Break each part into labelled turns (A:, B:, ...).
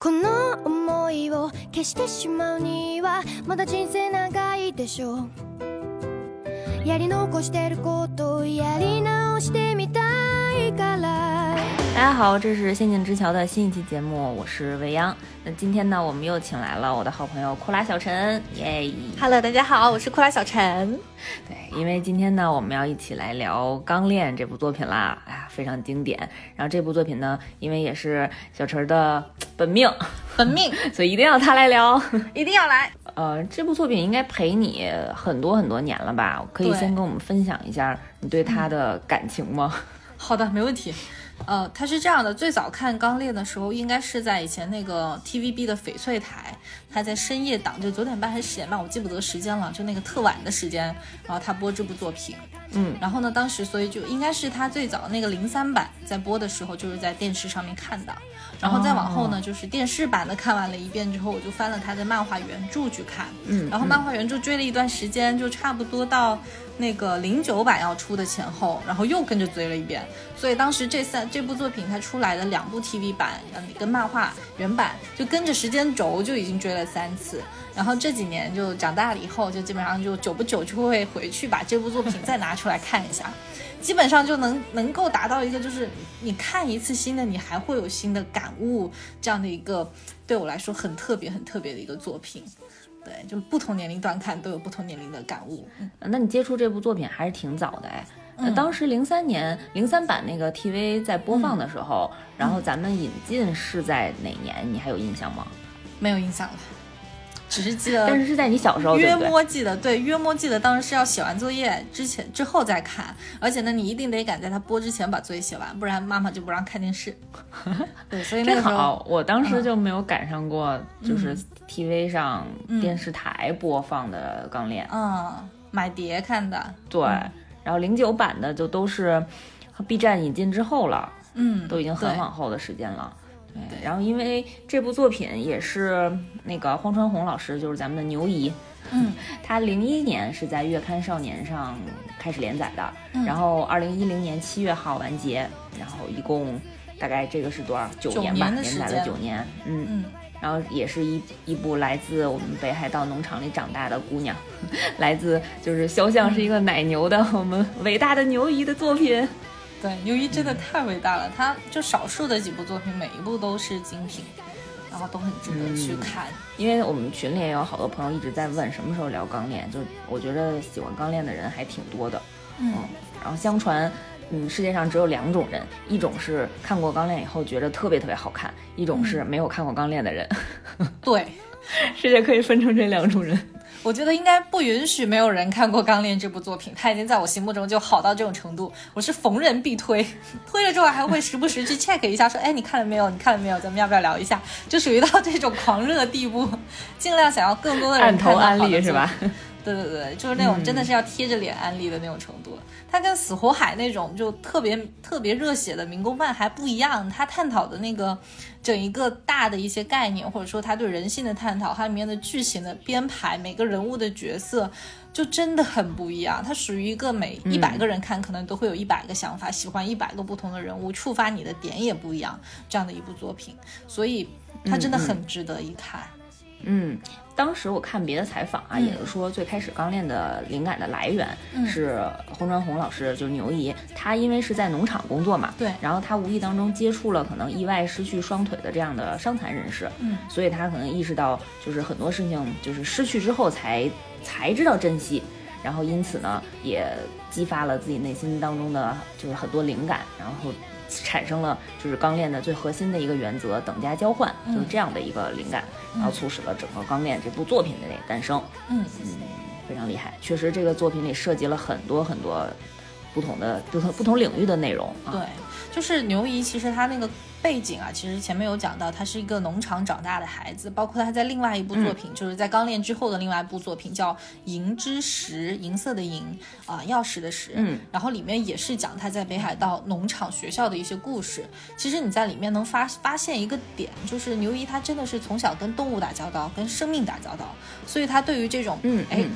A: この思いを消してしまうにはまだ人生長いでしょう。やり残してることやり直してみたいから。
B: 大家好，这是《仙境之桥》的新一期节目，我是未央。那今天呢，我们又请来了我的好朋友库拉小陈，耶
C: ！Hello，大家好，我是库拉小陈。
B: 对，因为今天呢，我们要一起来聊《钢炼》这部作品啦，哎呀，非常经典。然后这部作品呢，因为也是小陈的本命，
C: 本命，
B: 所以一定要他来聊。
C: 一定要来。
B: 呃，这部作品应该陪你很多很多年了吧？可以先跟我们分享一下你对他的感情吗？
C: 好的，没问题。呃，它是这样的，最早看《钢炼》的时候，应该是在以前那个 TVB 的翡翠台，它在深夜档，就九点半还是十点半，我记不得时间了，就那个特晚的时间，然后它播这部作品。
B: 嗯，
C: 然后呢，当时所以就应该是它最早那个零三版在播的时候，就是在电视上面看的。然后再往后呢，就是电视版的看完了一遍之后，我就翻了它的漫画原著去看。
B: 嗯
C: 然后漫画原著追了一段时间，就差不多到那个零九版要出的前后，然后又跟着追了一遍。所以当时这三这部作品它出来的两部 TV 版，嗯，跟漫画原版就跟着时间轴就已经追了三次。然后这几年就长大了以后，就基本上就久不久就会回去把这部作品再拿出来看一下。基本上就能能够达到一个，就是你看一次新的，你还会有新的感悟，这样的一个对我来说很特别、很特别的一个作品。对，就不同年龄段看都有不同年龄的感悟。嗯，
B: 那你接触这部作品还是挺早的哎。那当时零三年零三版那个 TV 在播放的时候，然后咱们引进是在哪年？你还有印象吗？
C: 没有印象了，只是记得
B: 但是是在你小时候，
C: 约？摸记得，对，约摸记得当时是要写完作业之前之后再看，而且呢，你一定得赶在他播之前把作业写完，不然妈妈就不让看电视。对，所以那个时候
B: 好，我当时就没有赶上过，就是
C: 嗯
B: TV 上电视台播放的《钢炼》
C: 嗯，买碟看的，
B: 对，然后零九版的就都是 B 站引进之后了，
C: 嗯，
B: 都已经很往后的时间了。对，然后因为这部作品也是那个荒川弘老师，就是咱们的牛姨，
C: 嗯，
B: 他零一年是在月刊少年上开始连载的，
C: 嗯
B: 然后二零一零年七月号完结，然后一共大概这个是多少？九
C: 九
B: 年吧，
C: 年
B: 连载了九年，嗯。
C: 嗯，
B: 然后也是一一部来自我们北海道农场里长大的姑娘，来自就是肖像是一个奶牛的我们伟大的牛姨的作品。
C: 对，牛一真的太伟大了，他就少数的几部作品，每一部都是精品，然后都很值得去看。
B: 因为我们群里也有好多朋友一直在问什么时候聊钢炼，就我觉得喜欢钢炼的人还挺多的。
C: 嗯
B: 然后相传，嗯，世界上只有两种人，一种是看过钢炼以后觉得特别特别好看，一种是没有看过钢炼的人。
C: 对，
B: 世界可以分成这两种人。
C: 我觉得应该不允许没有人看过《钢炼》这部作品，它已经在我心目中就好到这种程度，我是逢人必推，推了之后还会时不时去 check 一下，说，哎，你看了没有？你看了没有？咱们要不要聊一下？就属于到这种狂热的地步，尽量想要更多的人
B: 按头
C: 看到
B: 安利是吧？
C: 对对对，就是那种真的是要贴着脸安利的那种程度。它跟死火海那种就特别特别热血的民工漫还不一样，它探讨的那个整一个大的一些概念，或者说它对人性的探讨，它里面的剧情的编排，每个人物的角色。就真的很不一样，它属于一个每一百个人看，可能都会有一百个想法，喜欢一百个不同的人物，触发你的点也不一样，这样的一部作品，所以它真的很值得一看。
B: 嗯，当时我看别的采访啊，
C: 嗯。
B: 也是说最开始刚练的灵感的来源
C: 嗯。
B: 是洪传红老师，就是牛姨，她因为是在农场工作嘛，
C: 对。
B: 然后她无意当中接触了可能意外失去双腿的这样的伤残人士，
C: 嗯。
B: 所以她可能意识到就是很多事情就是失去之后才才知道珍惜，然后因此呢也激发了自己内心当中的就是很多灵感，然后。产生了就是钢链的最核心的一个原则，等价交换，就是这样的一个灵感，然后促使了整个钢链这部作品的诞生。
C: 嗯
B: 非常厉害。确实，这个作品里涉及了很多很多不同的不同不同领域的内容啊。
C: 对，就是牛姨，其实她那个背景啊，其实前面有讲到，她是一个农场长大的孩子，包括她在另外一部作品，就是在《钢炼》之后的另外一部作品叫《银之石》，银色的银啊、钥匙的匙，
B: 嗯，
C: 然后里面也是讲她在北海道农场学校的一些故事。其实你在里面能发发现一个点，就是牛姨她真的是从小跟动物打交道，跟生命打交道，所以她对于这种
B: 嗯
C: 哎。
B: 嗯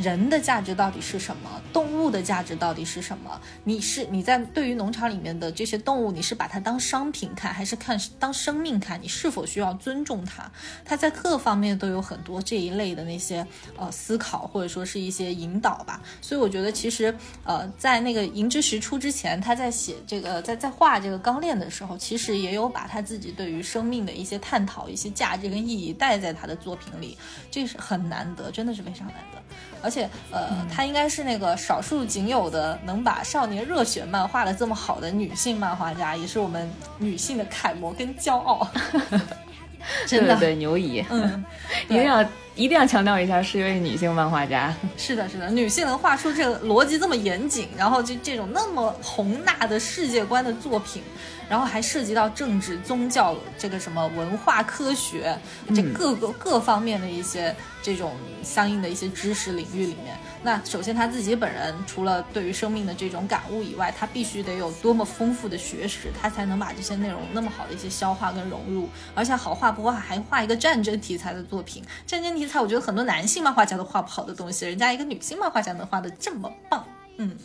C: 人的价值到底是什么，动物的价值到底是什么？你是你在对于农场里面的这些动物，你是把它当商品看，还是看当生命看？你是否需要尊重它？它在各方面都有很多这一类的那些呃思考，或者说是一些引导吧。所以我觉得其实呃在那个《银之石》出之前，他在写这个在在画这个钢炼的时候，其实也有把他自己对于生命的一些探讨、一些价值跟意义带在他的作品里，这是很难得，真的是非常难得。而且，呃，她应该是那个少数仅有的能把少年热血漫画的这么好的女性漫画家，也是我们女性的楷模跟骄傲。真的，
B: 对牛姨，
C: 嗯，
B: 一定要一定要强调一下，是一位女性漫画家。
C: 是的，是的，女性能画出这个逻辑这么严谨，然后就这种那么宏大的世界观的作品。然后还涉及到政治、宗教这个什么文化、科学这各个各方面的一些这种相应的一些知识领域里面。那首先他自己本人除了对于生命的这种感悟以外，他必须得有多么丰富的学识，他才能把这些内容那么好的一些消化跟融入。而且好画不画还画一个战争题材的作品，战争题材我觉得很多男性漫画家都画不好的东西，人家一个女性漫画家能画的这么棒，嗯，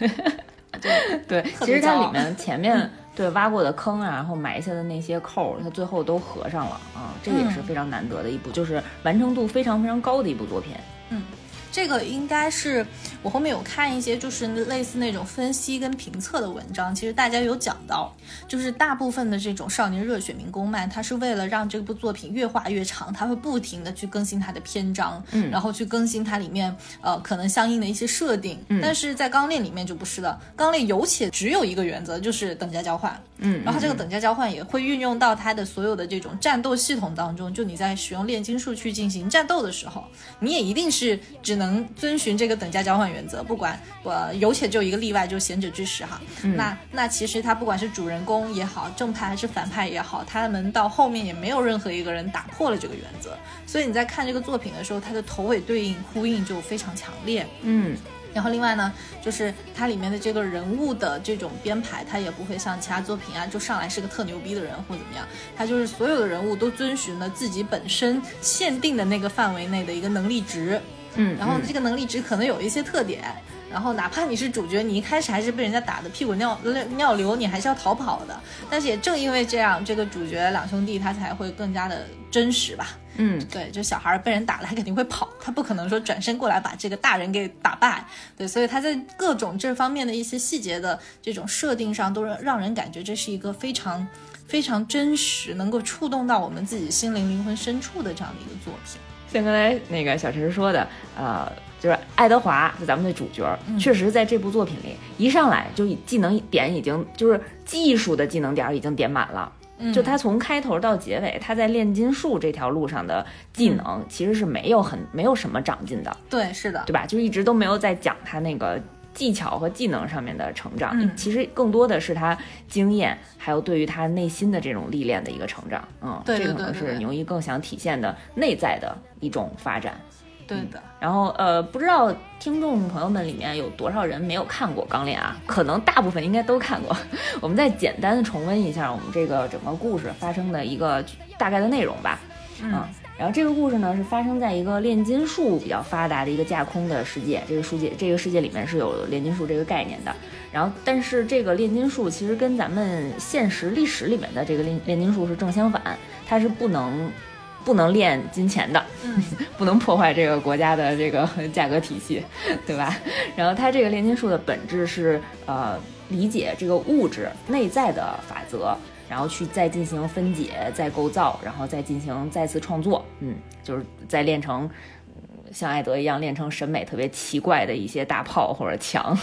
C: 对
B: 对，其实它里面前面。对挖过的坑啊，然后埋下的那些扣，它最后都合上了啊，这也是非常难得的一部，就是完成度非常非常高的一部作品。
C: 嗯。这个应该是我后面有看一些，就是类似那种分析跟评测的文章。其实大家有讲到，就是大部分的这种少年热血民工漫，它是为了让这部作品越画越长，它会不停的去更新它的篇章，
B: 嗯，
C: 然后去更新它里面呃可能相应的一些设定。但是在钢炼里面就不是的，钢炼有且只有一个原则，就是等价交换。
B: 嗯，
C: 然后这个等价交换也会运用到它的所有的这种战斗系统当中。就你在使用炼金术去进行战斗的时候，你也一定是只能。能遵循这个等价交换原则，不管我有且就一个例外，就贤者之石哈。那那其实他不管是主人公也好，正派还是反派也好，他们到后面也没有任何一个人打破了这个原则。所以你在看这个作品的时候，它的头尾对应呼应就非常强烈。
B: 嗯。
C: 然后另外呢，就是它里面的这个人物的这种编排，它也不会像其他作品啊，就上来是个特牛逼的人或怎么样，它就是所有的人物都遵循了自己本身限定的那个范围内的一个能力值。
B: 嗯，
C: 然后这个能力值可能有一些特点，然后哪怕你是主角，你一开始还是被人家打的屁股尿尿流，你还是要逃跑的。但是也正因为这样，这个主角两兄弟他才会更加的真实吧。
B: 嗯，
C: 对，就小孩被人打了，他肯定会跑，他不可能说转身过来把这个大人给打败。对，所以他在各种这方面的一些细节的这种设定上，都让人感觉这是一个非常非常真实，能够触动到我们自己心灵灵魂深处的这样的一个作品。
B: 像刚才那个小陈说的，呃，就是爱德华，就咱们的主角，确实在这部作品里一上来就技能点已经就是技术的技能点已经点满了。就他从开头到结尾，他在炼金术这条路上的技能其实是没有很没有什么长进的。
C: 对，是的，
B: 对吧？就一直都没有在讲他那个。技巧和技能上面的成长，其实更多的是他经验，还有对于他内心的这种历练的一个成长。嗯，
C: 这
B: 可能是牛一更想体现的内在的一种发展。
C: 对的。
B: 然后呃，不知道听众朋友们里面有多少人没有看过《钢炼》啊？可能大部分应该都看过。我们再简单的重温一下我们这个整个故事发生的一个大概的内容吧。
C: 嗯。
B: 然后这个故事呢，是发生在一个炼金术比较发达的一个架空的世界。这个世界，这个世界里面是有炼金术这个概念的。然后，但是这个炼金术其实跟咱们现实历史里面的这个炼炼金术是正相反，它是不能不能炼金钱的，不能破坏这个国家的这个 价格体系，对吧？然后它这个炼金术的本质是呃理解这个物质内在的法则。然后去再进行分解、再构造，然后再进行再次创作，嗯，就是再练成像艾德一样练成审美特别奇怪的一些大炮或者枪。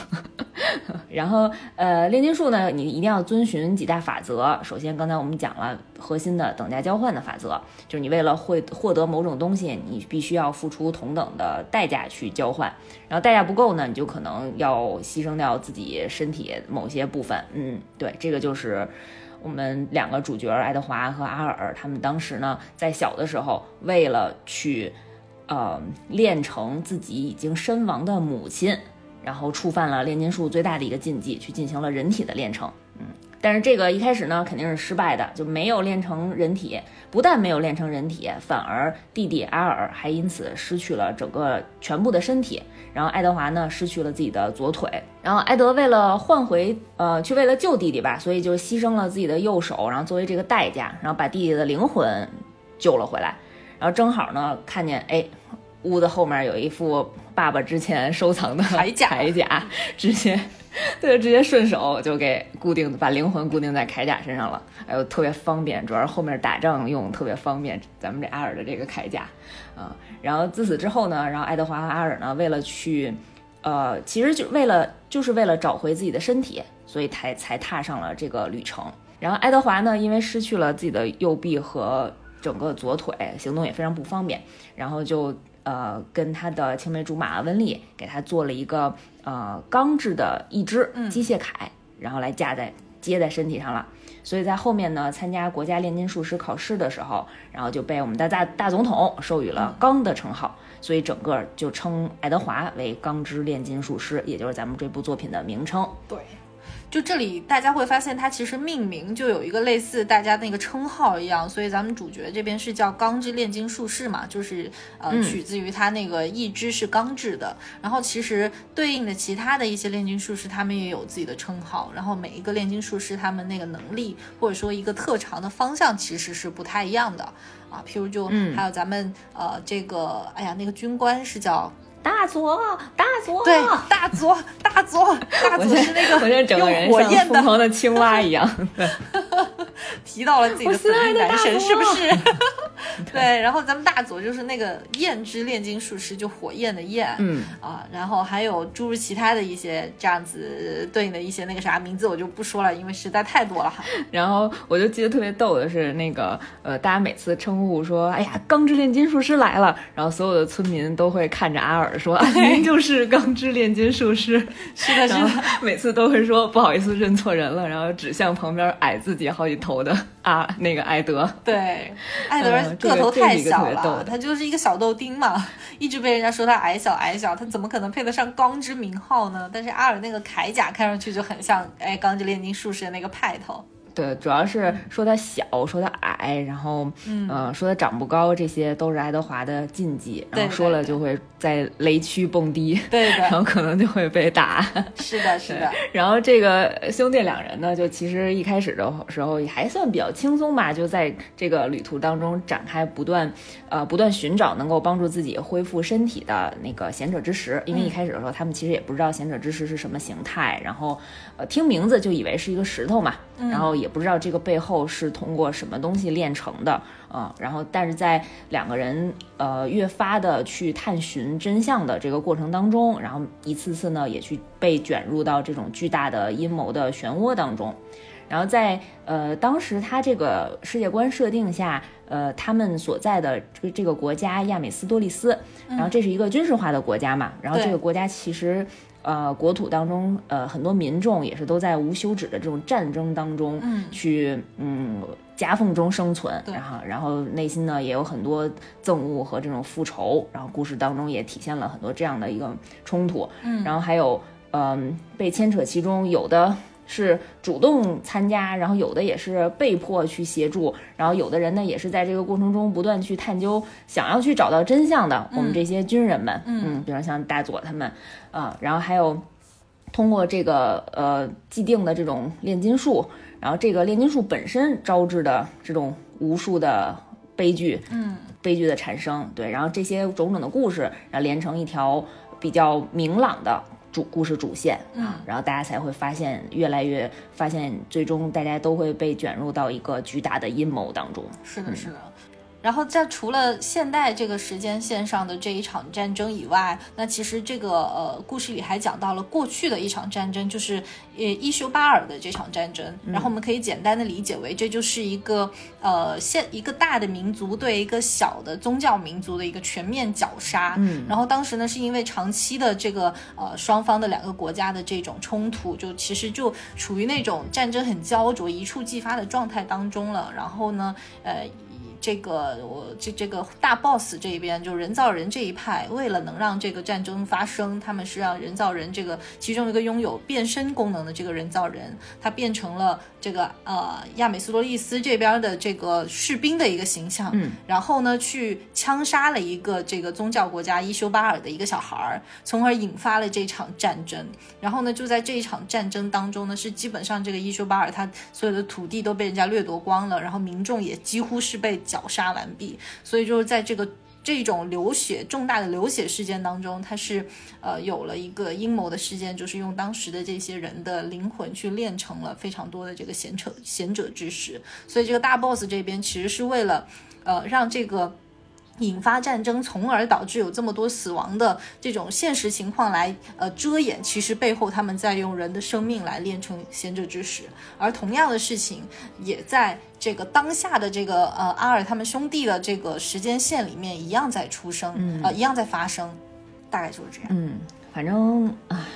B: 然后，呃，炼金术呢，你一定要遵循几大法则。首先，刚才我们讲了核心的等价交换的法则，就是你为了会获得某种东西，你必须要付出同等的代价去交换。然后代价不够呢，你就可能要牺牲掉自己身体某些部分。嗯，对，这个就是。我们两个主角爱德华和阿尔，他们当时呢，在小的时候，为了去，呃，练成自己已经身亡的母亲，然后触犯了炼金术最大的一个禁忌，去进行了人体的炼成。嗯，但是这个一开始呢肯定是失败的，就没有练成人体。不但没有练成人体，反而弟弟阿尔还因此失去了整个全部的身体。然后爱德华呢失去了自己的左腿。然后埃德为了换回呃，去为了救弟弟吧，所以就牺牲了自己的右手，然后作为这个代价，然后把弟弟的灵魂救了回来。然后正好呢看见哎，屋子后面有一副爸爸之前收藏的
C: 铠甲，
B: 铠甲直接。对，直接顺手就给固定，把灵魂固定在铠甲身上了，哎呦，特别方便，主要是后面打仗用特别方便。咱们这阿尔的这个铠甲，啊，然后自此之后呢，然后爱德华和阿尔呢，为了去，呃，其实就为了就是为了找回自己的身体，所以才才踏上了这个旅程。然后爱德华呢，因为失去了自己的右臂和整个左腿，行动也非常不方便，然后就。呃，跟他的青梅竹马温丽给他做了一个呃钢制的一只机械铠，然后来架在接在身体上了。所以在后面呢，参加国家炼金术师考试的时候，然后就被我们的大大总统授予了钢的称号，所以整个就称爱德华为钢之炼金术师，也就是咱们这部作品的名称。
C: 对。就这里，大家会发现它其实命名就有一个类似大家那个称号一样，所以咱们主角这边是叫钢之炼金术士嘛，就是呃取自于他那个一支是钢制的。然后其实对应的其他的一些炼金术士，他们也有自己的称号。然后每一个炼金术士，他们那个能力或者说一个特长的方向其实是不太一样的啊。譬如就还有咱们呃这个，哎呀那个军官是叫。
B: 大佐，大佐，
C: 对，大佐，大佐，大佐是那个
B: 我现在整个人像疯狂的青蛙一样，
C: 提到了自己的本命男神，是不是？对，然后咱们大佐就是那个焰之炼金术师，就火焰的焰，
B: 嗯
C: 啊，然后还有诸如其他的一些这样子对应的一些那个啥名字，我就不说了，因为实在太多了哈。
B: 然后我就记得特别逗的是那个呃，大家每次称呼说，哎呀，钢之炼金术师来了，然后所有的村民都会看着阿尔。说 您就是钢之炼金术师，
C: 是的，是的，
B: 每次都会说不好意思认错人了，然后指向旁边矮自己好几头的啊那个艾德，
C: 对，艾德个头太小了，他就是一个小豆丁嘛，一直被人家说他矮小矮小，他怎么可能配得上钢之名号呢？但是阿尔那个铠甲看上去就很像哎钢之炼金术师的那个派头。
B: 对，主要是说他小，说他矮，然后，嗯，说他长不高，这些都是爱德华的禁忌。然后说了就会在雷区蹦迪，
C: 对的，
B: 然后可能就会被打。
C: 是的，是的。
B: 然后这个兄弟两人呢，就其实一开始的时候也还算比较轻松吧，就在这个旅途当中展开不断，呃，不断寻找能够帮助自己恢复身体的那个贤者之石。因为一开始的时候，他们其实也不知道贤者之石是什么形态，然后，呃，听名字就以为是一个石头嘛，然后。也不知道这个背后是通过什么东西炼成的啊，然后但是在两个人呃越发的去探寻真相的这个过程当中，然后一次次呢也去被卷入到这种巨大的阴谋的漩涡当中，然后在呃当时他这个世界观设定下，呃他们所在的这个这个国家亚美斯多利斯，然后这是一个军事化的国家嘛，然后这个国家其实。呃，国土当中，呃，很多民众也是都在无休止的这种战争当中，
C: 嗯，
B: 去嗯夹缝中生存，然后，然后内心呢也有很多憎恶和这种复仇，然后故事当中也体现了很多这样的一个冲突，
C: 嗯，
B: 然后还有，嗯，被牵扯其中，有的。是主动参加，然后有的也是被迫去协助，然后有的人呢也是在这个过程中不断去探究，想要去找到真相的。我们这些军人们，嗯，比如像大佐他们，啊，然后还有通过这个呃既定的这种炼金术，然后这个炼金术本身招致的这种无数的悲剧，
C: 嗯，
B: 悲剧的产生，对，然后这些种种的故事，然后连成一条比较明朗的。主故事主线啊，然后大家才会发现，越来越发现，最终大家都会被卷入到一个巨大的阴谋当中。
C: 是的，是的。然后在除了现代这个时间线上的这一场战争以外，那其实这个呃故事里还讲到了过去的一场战争，就是呃伊修巴尔的这场战争。然后我们可以简单的理解为，这就是一个呃现一个大的民族对一个小的宗教民族的一个全面绞杀。
B: 嗯，
C: 然后当时呢是因为长期的这个呃双方的两个国家的这种冲突，就其实就处于那种战争很焦灼、一触即发的状态当中了。然后呢，呃。这个我这这个大 boss 这一边，就人造人这一派，为了能让这个战争发生，他们是让人造人这个其中一个拥有变身功能的这个人造人，他变成了这个呃亚美斯多利斯这边的这个士兵的一个形象，
B: 嗯，
C: 然后呢去枪杀了一个这个宗教国家伊修巴尔的一个小孩儿，从而引发了这场战争。然后呢就在这一场战争当中呢，是基本上这个伊修巴尔他所有的土地都被人家掠夺光了，然后民众也几乎是被绞杀完毕，所以就是在这个这种流血重大的流血事件当中，他是呃有了一个阴谋的事件，就是用当时的这些人的灵魂去炼成了非常多的这个贤者贤者之石，所以这个大 boss 这边其实是为了呃让这个。引发战争，从而导致有这么多死亡的这种现实情况来呃遮掩，其实背后他们在用人的生命来炼成贤者之石，而同样的事情也在这个当下的这个呃阿尔他们兄弟的这个时间线里面一样在出生，呃一样在发生，大概就是这样。
B: 嗯，反正啊，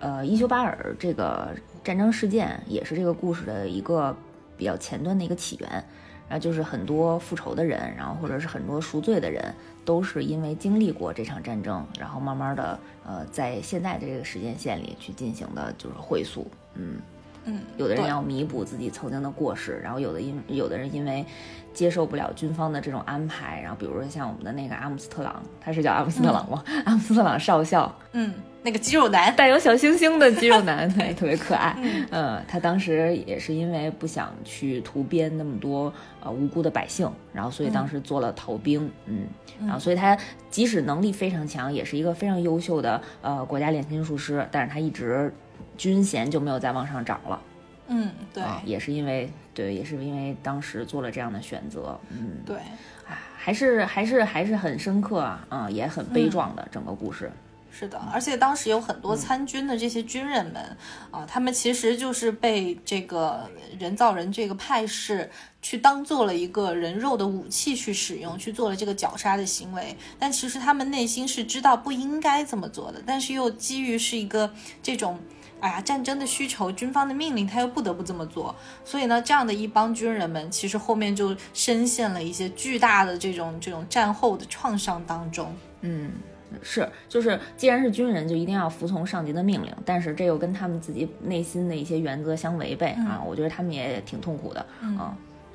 B: 呃，伊修巴尔这个战争事件也是这个故事的一个比较前端的一个起源。然后就是很多复仇的人，然后或者是很多赎罪的人，都是因为经历过这场战争，然后慢慢的，呃，在现在的这个时间线里去进行的就是回溯，嗯
C: 嗯，
B: 有的人要弥补自己曾经的过失，然后有的因有的人因为接受不了军方的这种安排，然后比如说像我们的那个阿姆斯特朗，他是叫阿姆斯特朗吗？阿姆斯特朗少校，
C: 嗯，那个肌肉男，
B: 带有小星星的肌肉男，对，特别可爱。嗯，他当时也是因为不想去屠边那么多呃无辜的百姓，然后所以当时做了逃兵。嗯，然后所以他即使能力非常强，也是一个非常优秀的呃国家炼金术师，但是他一直军衔就没有再往上涨了。
C: 嗯，对
B: 啊，也是因为对，也是因为当时做了这样的选择。嗯，
C: 对。
B: 啊，还是还是还是很深刻啊，啊，也很悲壮的整个故事。
C: 是的，而且当时有很多参军的这些军人们，啊，他们其实就是被这个人造人这个派系去当做了一个人肉的武器去使用，去做了这个绞杀的行为。但其实他们内心是知道不应该这么做的，但是又基于是一个这种。哎呀，战争的需求，军方的命令，他又不得不这么做。所以呢，这样的一帮军人们，其实后面就深陷了一些巨大的这种这种战后的创伤当中。
B: 嗯，是，就是既然是军人，就一定要服从上级的命令，但是这又跟他们自己内心的一些原则相违背、啊，我觉得他们也挺痛苦的，嗯。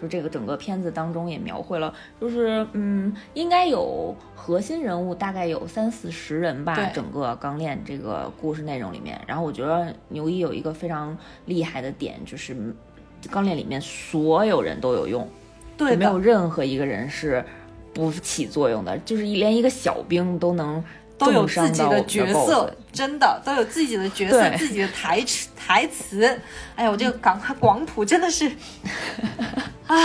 B: 就这个整个片子当中也描绘了，就是嗯，应该有核心人物大概有三四十人吧，
C: 对
B: 整个《钢炼》这个故事内容里面。然后我觉得牛一有一个非常厉害的点，就是《钢炼》里面所有人都有用，
C: 对
B: 没有，任何一个人是不起作用的，就是一连一个小兵都能
C: 都有自己
B: 的
C: 角色，真的都有自己的角色，自己的台词台词。哎呀，我这个港广普真的是，啊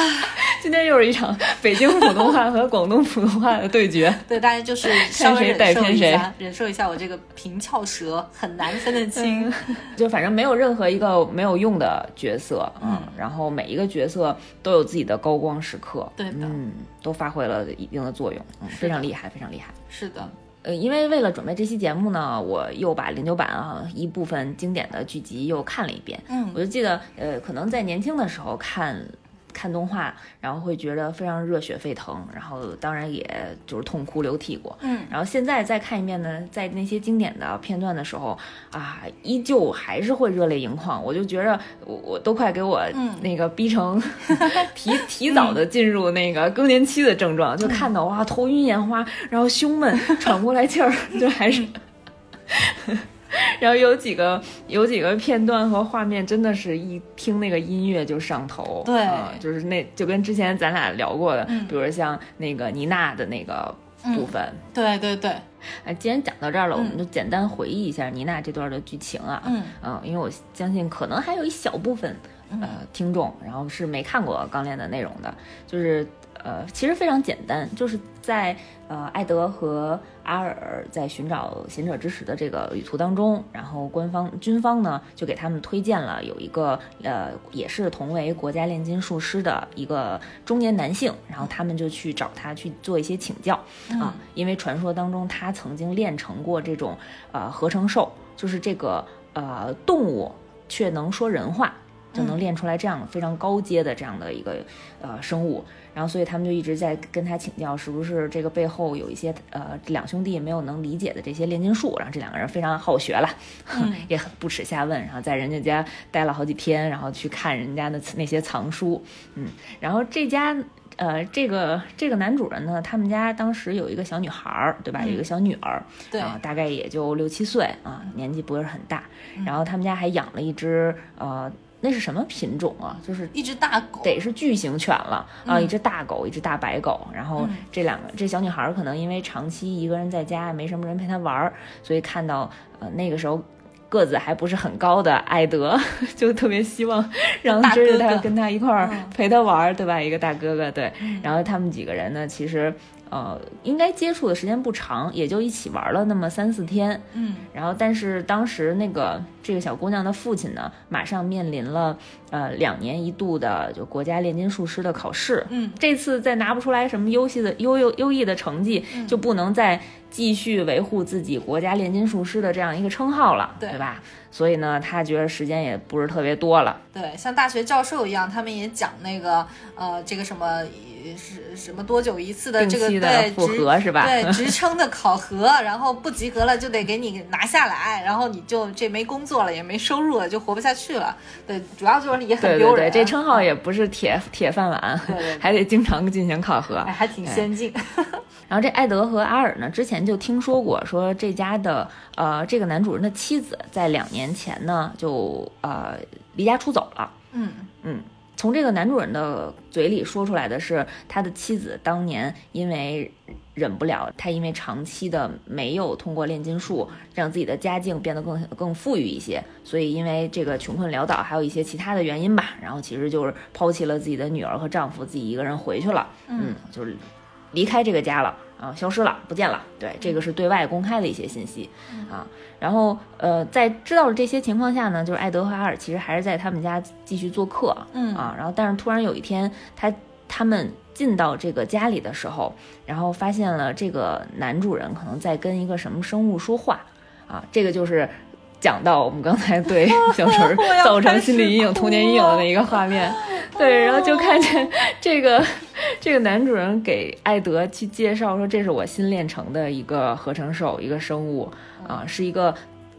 B: 今天又是一场北京普通话和广东普通话的对决。
C: 对大家就是 稍微
B: 谁
C: 一下，忍受一下我这个平翘舌很难分得清。
B: 就反正没有任何一个没有用的角色，嗯，然后每一个角色都有自己的高光时刻，
C: 对的
B: 嗯，都发挥了一定的作用，嗯，非常厉害，非常厉害。
C: 是的，
B: 呃，因为为了准备这期节目呢，我又把零九版啊一部分经典的剧集又看了一遍，
C: 嗯
B: 我就记得，呃，可能在年轻的时候看。看动画，然后会觉得非常热血沸腾，然后当然也就是痛哭流涕过，
C: 嗯，
B: 然后现在再看一遍呢，在那些经典的片段的时候啊，依旧还是会热泪盈眶。我就觉着我我都快给我
C: 嗯
B: 那个逼成 提提早的进入那个更年期的症状，就看到哇头晕眼花，然后胸闷，喘不过来气儿，就还是。然后有几个有几个片段和画面，真的是一听那个音乐就上头。
C: 对。
B: 啊就是那就跟之前咱俩聊过的，
C: 嗯。
B: 比如像那个妮娜的那个部分。
C: 对对对，
B: 哎，既然讲到这儿了，我
C: 嗯
B: 们就简单回忆一下妮娜这段的剧情啊。
C: 嗯。
B: 嗯，因为我相信可能还有一小部分呃听众，然后是没看过《钢炼》的内容的，就是呃，其实非常简单，就是在呃艾德和阿尔在寻找贤者之石的这个旅途当中，然后官方军方呢就给他们推荐了有一个呃也是同为国家炼金术师的一个中年男性，然后他们就去找他去做一些请教、啊，因为传说当中他曾经炼成过这种呃合成兽，就是这个呃动物却能说人话。就能练出来这样非常高阶的这样的一个呃生物。然后，所以他们就一直在跟他请教，是不是这个背后有一些呃两兄弟没有能理解的这些炼金术。然后这两个人非常好学了，也很不耻下问。然后在人家家待了好几天，然后去看人家的那些藏书。嗯，然后这家呃这个这个男主人呢，他们家当时有一个小女孩儿，对吧？有一个小女儿，
C: 对
B: 啊，大概也就六七岁啊，年纪不是很大。然后他们家还养了一只呃。那是什么品种啊？就是
C: 一只大狗，
B: 得是巨型犬了啊！一只大狗，一只大白狗。然后这两个，这小女孩可能因为长期一个人在家，没什么人陪她玩儿，所以看到呃那个时候个子还不是很高的艾德，就特别希望 让追着他跟他一块儿陪他玩儿，对吧？一个大哥哥，对。然后他们几个人呢，其实。呃，应该接触的时间不长，也就一起玩了那么三四天。
C: 嗯，
B: 然后但是当时那个这个小姑娘的父亲呢，马上面临了呃两年一度的就国家炼金术师的考试。
C: 嗯，
B: 这次再拿不出来什么优秀的优优优异的成绩，就不能再继续维护自己国家炼金术师的这样一个称号了，对吧？所以呢，他觉得时间也不是特别多了。
C: 对，像大学教授一样，他们也讲那个呃这个什么。是什么多久一次的这个对
B: 复核是吧？
C: 对职称的考核，然后不及格了就得给你拿下来，然后你就这没工作了，也没收入了，就活不下去了。对，主要就是也很丢
B: 人。这称号也不是铁铁饭碗，还得经常进行考核，
C: 还挺先进。
B: 然后这艾德和阿尔呢，之前就听说过，说这家的呃这个男主人的妻子在两年前呢就呃离家出走了。
C: 嗯
B: 嗯。从这个男主人的嘴里说出来的是，他的妻子当年因为忍不了他，因为长期的没有通过炼金术让自己的家境变得更更富裕一些，所以因为这个穷困潦倒，还有一些其他的原因吧，然后其实就是抛弃了自己的女儿和丈夫，自己一个人回去了，嗯，就是离开这个家了。啊，消失了，不见了。对，这个是对外公开的一些信息啊。然后，呃，在知道了这些情况下呢，就是爱德和阿尔其实还是在他们家继续做客，
C: 嗯
B: 啊。然后，但是突然有一天，他他们进到这个家里的时候，然后发现了这个男主人可能在跟一个什么生物说话啊。这个就是讲到我们刚才对 小陈造成心理阴影、童年阴影的那一个画面。对，然后就看见 这个这个男主人给艾德去介绍说，这是我新练成的一个合成兽，一个生物啊，是一个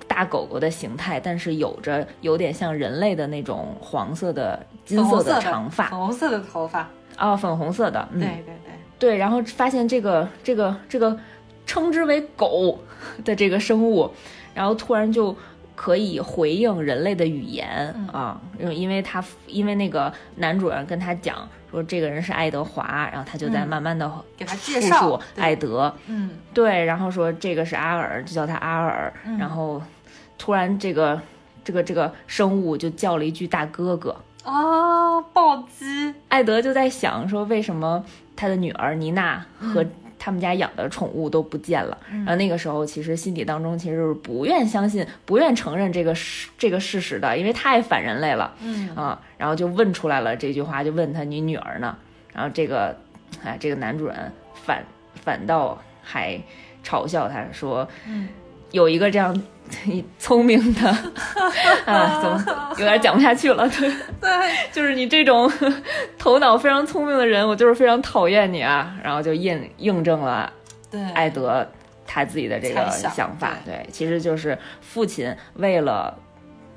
B: 大狗狗的形态，但是有着有点像人类的那种黄色的金色的长发，
C: 粉红色的头发
B: 啊，粉红色的，对
C: 对对。
B: 对，然后发现这个这个这个称之为狗 的这个生物，然后突然就。可以回应人类的语言啊，因为他因为那个男主人跟他讲说这个人是爱德华，然后他就在慢慢的
C: 给他介绍
B: 爱德，
C: 嗯，
B: 对，然后说这个是阿尔，就叫他阿尔，然后突然这个这个这个生物就叫了一句大哥哥
C: 啊，暴击，
B: 艾德就在想说为什么他的女儿妮娜和。他们家养的宠物都不见了，然后那个时候其实心底当中其实是不愿相信、不愿承认这个事这个事实的，因为太反人类了，
C: 嗯
B: 啊，然后就问出来了这句话，就问他你女儿呢？然后这个，哎，这个男主人反反倒还嘲笑他说，
C: 嗯。
B: 有一个这样 聪明的啊，怎么有点讲不下去了？对
C: 对，
B: 就是你这种 头脑非常聪明的人，我就是非常讨厌你啊！然后就印印证了
C: 对
B: 艾德他自己的这个
C: 想
B: 法。对，其实就是父亲为了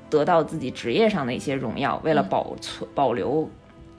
B: 得到自己职业上的一些荣耀，为了保存保留。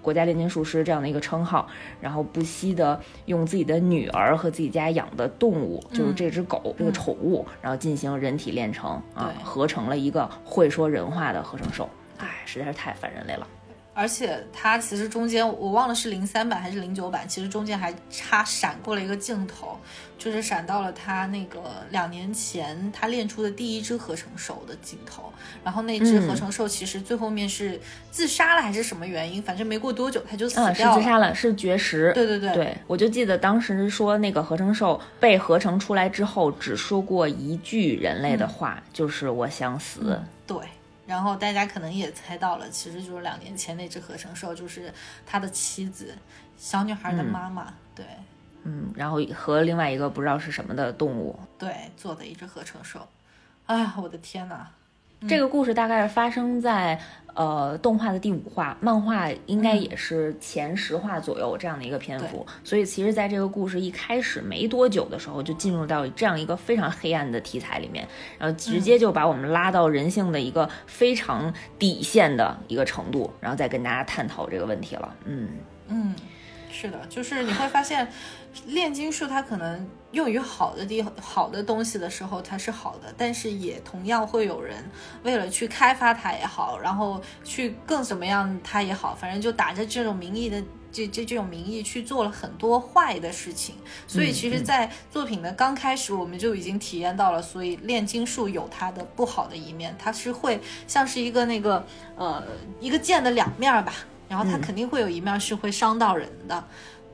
B: 国家炼金术师这样的一个称号，然后不惜的用自己的女儿和自己家养的动物，就是这只狗这个宠物，然后进行人体炼成啊，合成了一个会说人话的合成兽。哎，实在是太反人类了。
C: 而且它其实中间我忘了是零三版还是零九版，其实中间还插闪过了一个镜头，就是闪到了他那个两年前他练出的第一只合成兽的镜头。然后那只合成兽其实最后面是自杀了还是什么原因？反正没过多久他就死掉
B: 了。是自杀了，是绝食。
C: 对对对
B: 对，我就记得当时说那个合成兽被合成出来之后，只说过一句人类的话，就是我想死。
C: 对。然后大家可能也猜到了，其实就是两年前那只合成兽，就是他的妻子，小女孩的妈妈。对，
B: 嗯，然后和另外一个不知道是什么的动物，
C: 对，做的一只合成兽。哎呀，我的天哪！
B: 这个故事大概是发生在呃动画的第五话，漫画应该也是前十话左右这样的一个篇幅。所以其实，在这个故事一开始没多久的时候，就进入到这样一个非常黑暗的题材里面，然后直接就把我们拉到人性的一个非常底线的一个程度，然后再跟大家探讨这个问题了。嗯
C: 嗯，是的，就是你会发现。炼金术它可能用于好的地好的东西的时候它是好的，但是也同样会有人为了去开发它也好，然后去更怎么样它也好，反正就打着这种名义的这这这种名义去做了很多坏的事情。所以其实，在作品的刚开始，我们就已经体验到了，所以炼金术有它的不好的一面，它是会像是一个那个呃一个剑的两面吧，然后他肯定会有一面是会伤到人的。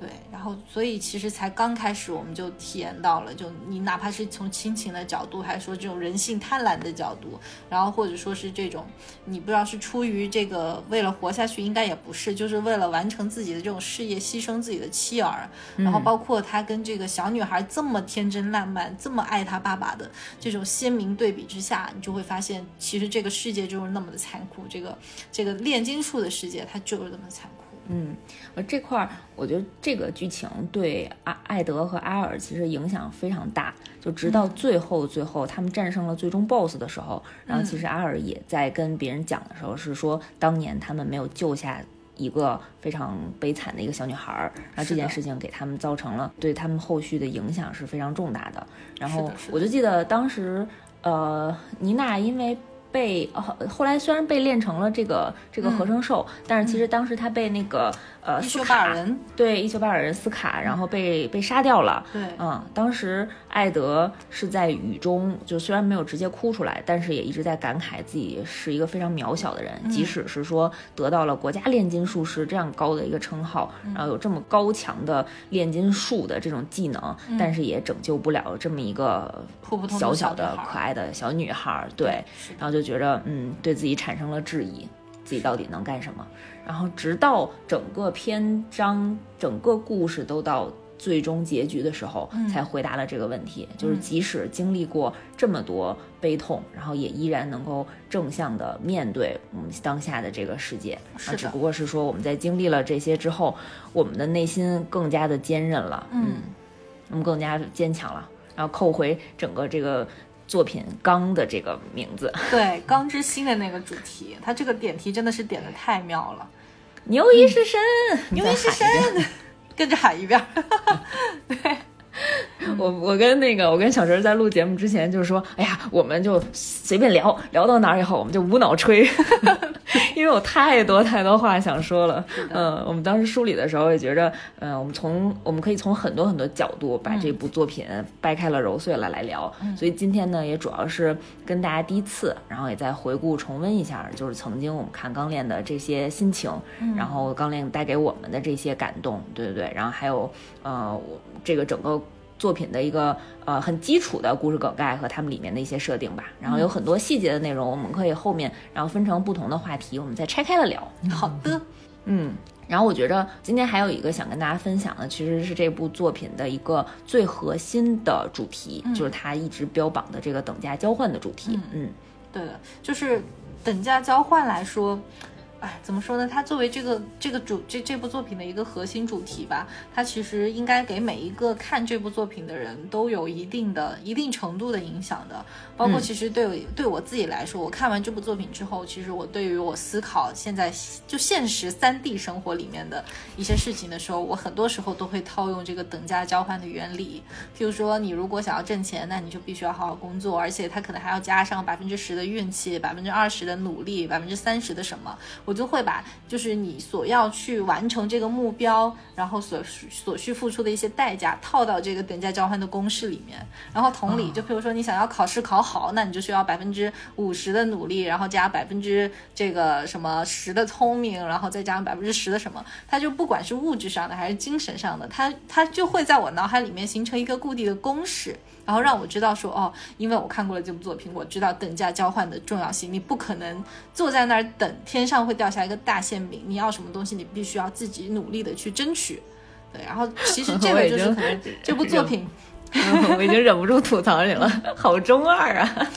C: 对，然后所以其实才刚开始，我们就体验到了，就你哪怕是从亲情的角度，还是说这种人性贪婪的角度，然后或者说是这种，你不知道是出于这个为了活下去，应该也不是，就是为了完成自己的这种事业，牺牲自己的妻儿，然后包括他跟这个小女孩这么天真烂漫，这么爱他爸爸的这种鲜明对比之下，你就会发现，其实这个世界就是那么的残酷，这个这个炼金术的世界，它就是那么残酷。
B: 嗯，呃，这块儿我觉得这个剧情对艾艾德和阿尔其实影响非常大，就直到最后最后他们战胜了最终 BOSS 的时候，然后其实阿尔也在跟别人讲的时候是说，当年他们没有救下一个非常悲惨的一个小女孩儿，然后这件事情给他们造成了对他们后续的影响是非常重大的。然后我就记得当时，呃，妮娜因为。被后后来虽然被练成了这个这个合成兽，但是其实当时他被那个呃斯卡
C: 人
B: 对伊修巴尔人斯卡，然后被被杀掉了。
C: 对，
B: 嗯，当时艾德是在雨中，就虽然没有直接哭出来，但是也一直在感慨自己是一个非常渺小的人。即使是说得到了国家炼金术师这样高的一个称号，然后有这么高强的炼金术的这种技能，但是也拯救不了这么一个小
C: 小
B: 的可爱的小女孩。对，然后就。觉着嗯，对自己产生了质疑，自己到底能干什么？然后直到整个篇章、整个故事都到最终结局的时候，才回答了这个问题。就是即使经历过这么多悲痛，然后也依然能够正向的面对我们当下的这个世界。
C: 是
B: 只不过是说我们在经历了这些之后，我们的内心更加的坚韧了，嗯，我们更加坚强了，然后扣回整个这个。作品《钢》的这个名字，
C: 对《钢之心》的那个主题，它这个点题真的是点的太妙了。
B: 牛一是神，
C: 牛一是神，跟着喊一遍。对。
B: 我我跟那个我跟小陈在录节目之前就是说，哎呀，我们就随便聊聊到哪儿以后，我们就无脑吹，因为我太多太多话想说了。嗯，我们当时梳理的时候也觉着，嗯，我们从我们可以从很多很多角度把这部作品掰开了揉碎了来聊。所以今天呢，也主要是跟大家第一次，然后也再回顾重温一下，就是曾经我们看《钢炼》的这些心情，然后《钢炼》带给我们的这些感动，对对对，然后还有呃，我这个整个。作品的一个呃很基础的故事梗概和他们里面的一些设定吧，然后有很多细节的内容，我们可以后面然后分成不同的话题，我们再拆开了聊。
C: 好的，
B: 嗯，然后我觉着今天还有一个想跟大家分享的，其实是这部作品的一个最核心的主题，就是它一直标榜的这个等价交换的主题。嗯，
C: 对的，就是等价交换来说。哎，怎么说呢？它作为这个这个主这这部作品的一个核心主题吧，它其实应该给每一个看这部作品的人都有一定的一定程度的影响的。包括其实对对我自己来说，我看完这部作品之后，其实我对于我思考现在就现实三 D 生活里面的一些事情的时候，我很多时候都会套用这个等价交换的原理。譬如说，你如果想要挣钱，那你就必须要好好工作，而且它可能还要加上百分之十的运气，百分之二十的努力，百分之三十的什么。我就会把就是你所要去完成这个目标，然后所所需付出的一些代价套到这个等价交换的公式里面。然后同理，就比如说你想要考试考好，那你就需要百分之五十的努力，然后加百分之这个什么十的聪明，然后再加上百分之十的什么，它就不管是物质上的还是精神上的，它它就会在我脑海里面形成一个固定的公式。然后让我知道说哦，因为我看过了这部作品，我知道等价交换的重要性。你不可能坐在那儿等天上会掉下一个大馅饼，你要什么东西，你必须要自己努力的去争取。对，然后其实 这个就是可能 这部作品，
B: 我已经忍不住吐槽你了，好中二啊！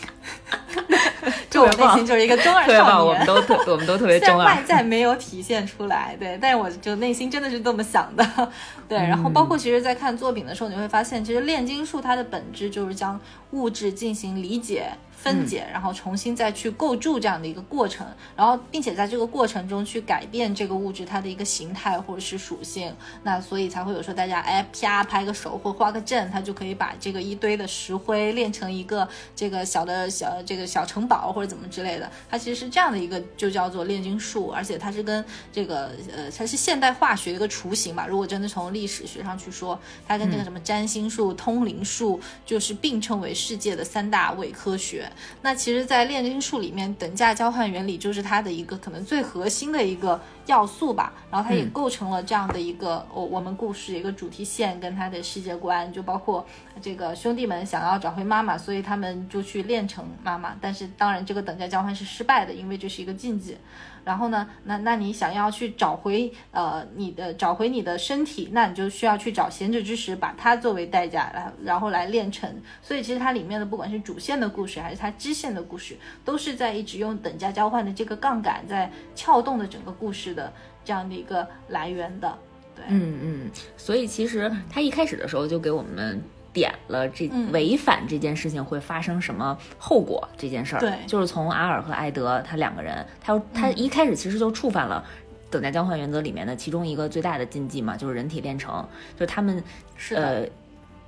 C: 就我内心就是一个中二
B: 对吧？
C: 少
B: 我们
C: 年。
B: 都特我们都特别 中二
C: 外。在没有体现出来，对，但是我就内心真的是这么想的，对。然后包括其实，在看作品的时候，你会发现，其实炼金术它的本质就是将物质进行理解、分解，然后重新再去构筑这样的一个过程，然后并且在这个过程中去改变这个物质它的一个形态或者是属性。那所以才会有说大家哎啪拍个手或画个阵，它就可以把这个一堆的石灰炼成一个这个小的小这个小城堡或者怎么之类的。它其实是这样的一个就叫做炼金术，而且它是跟这个呃它是现代化学的一个雏形吧。如果真的从历史学上去说，它跟这个什么占星术、通灵术就是并称为世界的三大伪科学。那其实，在炼金术里面，等价交换原理就是它的一个可能最核心的一个要素吧。然后它也构成了这样的一个我、我们故事一个主题线跟它的世界观，就包括这个兄弟们想要找回妈妈，所以他们就去炼成妈妈。但是当然，这个等价交换是失败的，因为这是一个禁忌。然后呢，那那你想要去找回呃你的找回你的身体，那你就需要去找贤者之石，把它作为代价，来然后来炼成。所以其实它里面的不管是主线的故事，还是它支线的故事，都是在一直用等价交换的这个杠杆在撬动的整个故事的这样的一个来源的。对，
B: 嗯嗯，所以其实它一开始的时候就给我们点了这
C: 嗯
B: 违反这件事情会发生什么后果这件事儿。
C: 对嗯
B: 就是从阿尔和艾德他两个人，他他一开始其实就触犯了。等价交换原则里面的其中一个最大的禁忌嘛，就是人体炼成，就是他们
C: 是。
B: 呃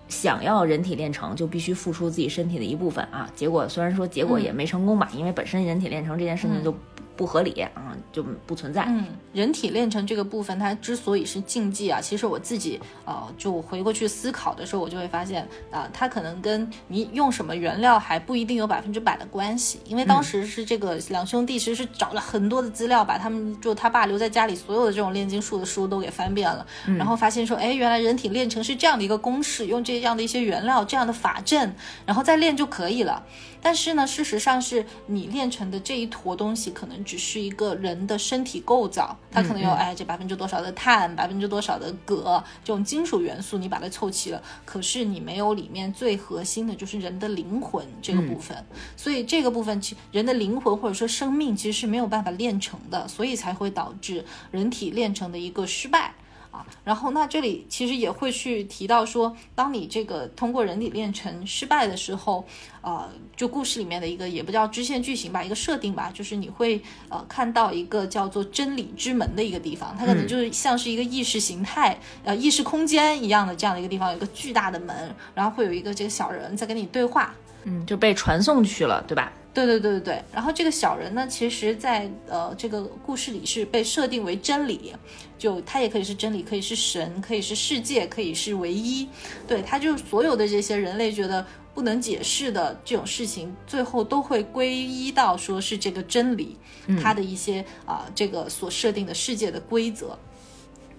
B: 想要人体炼成，就必须付出自己身体的一部分啊。结果虽然说结果也没成功吧，因为本身人体炼成这件事情就不不合理啊，就不存在。
C: 嗯，人体炼成这个部分，它之所以是禁忌啊，其实我自己呃，就回过去思考的时候，我就会发现啊、它可能跟你用什么原料还不一定有百分之百的关系，因为当时是这个两兄弟其实是找了很多的资料，把他们就他爸留在家里所有的这种炼金术的书都给翻遍了，然后发现说，哎，原来人体炼成是这样的一个公式，用这样的一些原料，这样的法阵，然后再炼就可以了。但是呢，事实上是你练成的这一坨东西，可能只是一个人的身体构造，它可能有哎这百分之多少的碳，百分之多少的铬这种金属元素，你把它凑齐了，可是你没有里面最核心的就是人的灵魂这个部分，所以这个部分其人的灵魂或者说生命其实是没有办法练成的，所以才会导致人体炼成的一个失败。啊，然后那这里其实也会去提到说，当你这个通过人体炼成失败的时候，呃，就故事里面的一个也不叫支线剧情吧，一个设定吧，就是你会呃看到一个叫做真理之门的一个地方，它可能就是像是一个意识形态、呃意识空间一样的这样的一个地方，有一个巨大的门，然后会有一个这个小人在跟你对话，
B: 嗯，就被传送去了，对吧？
C: 对对对对对，然后这个小人呢，其实在呃这个故事里是被设定为真理，就他也可以是真理，可以是神，可以是世界，可以是唯一。对，他就所有的这些人类觉得不能解释的这种事情，最后都会归依到说是这个真理，他的一些啊、这个所设定的世界的规则。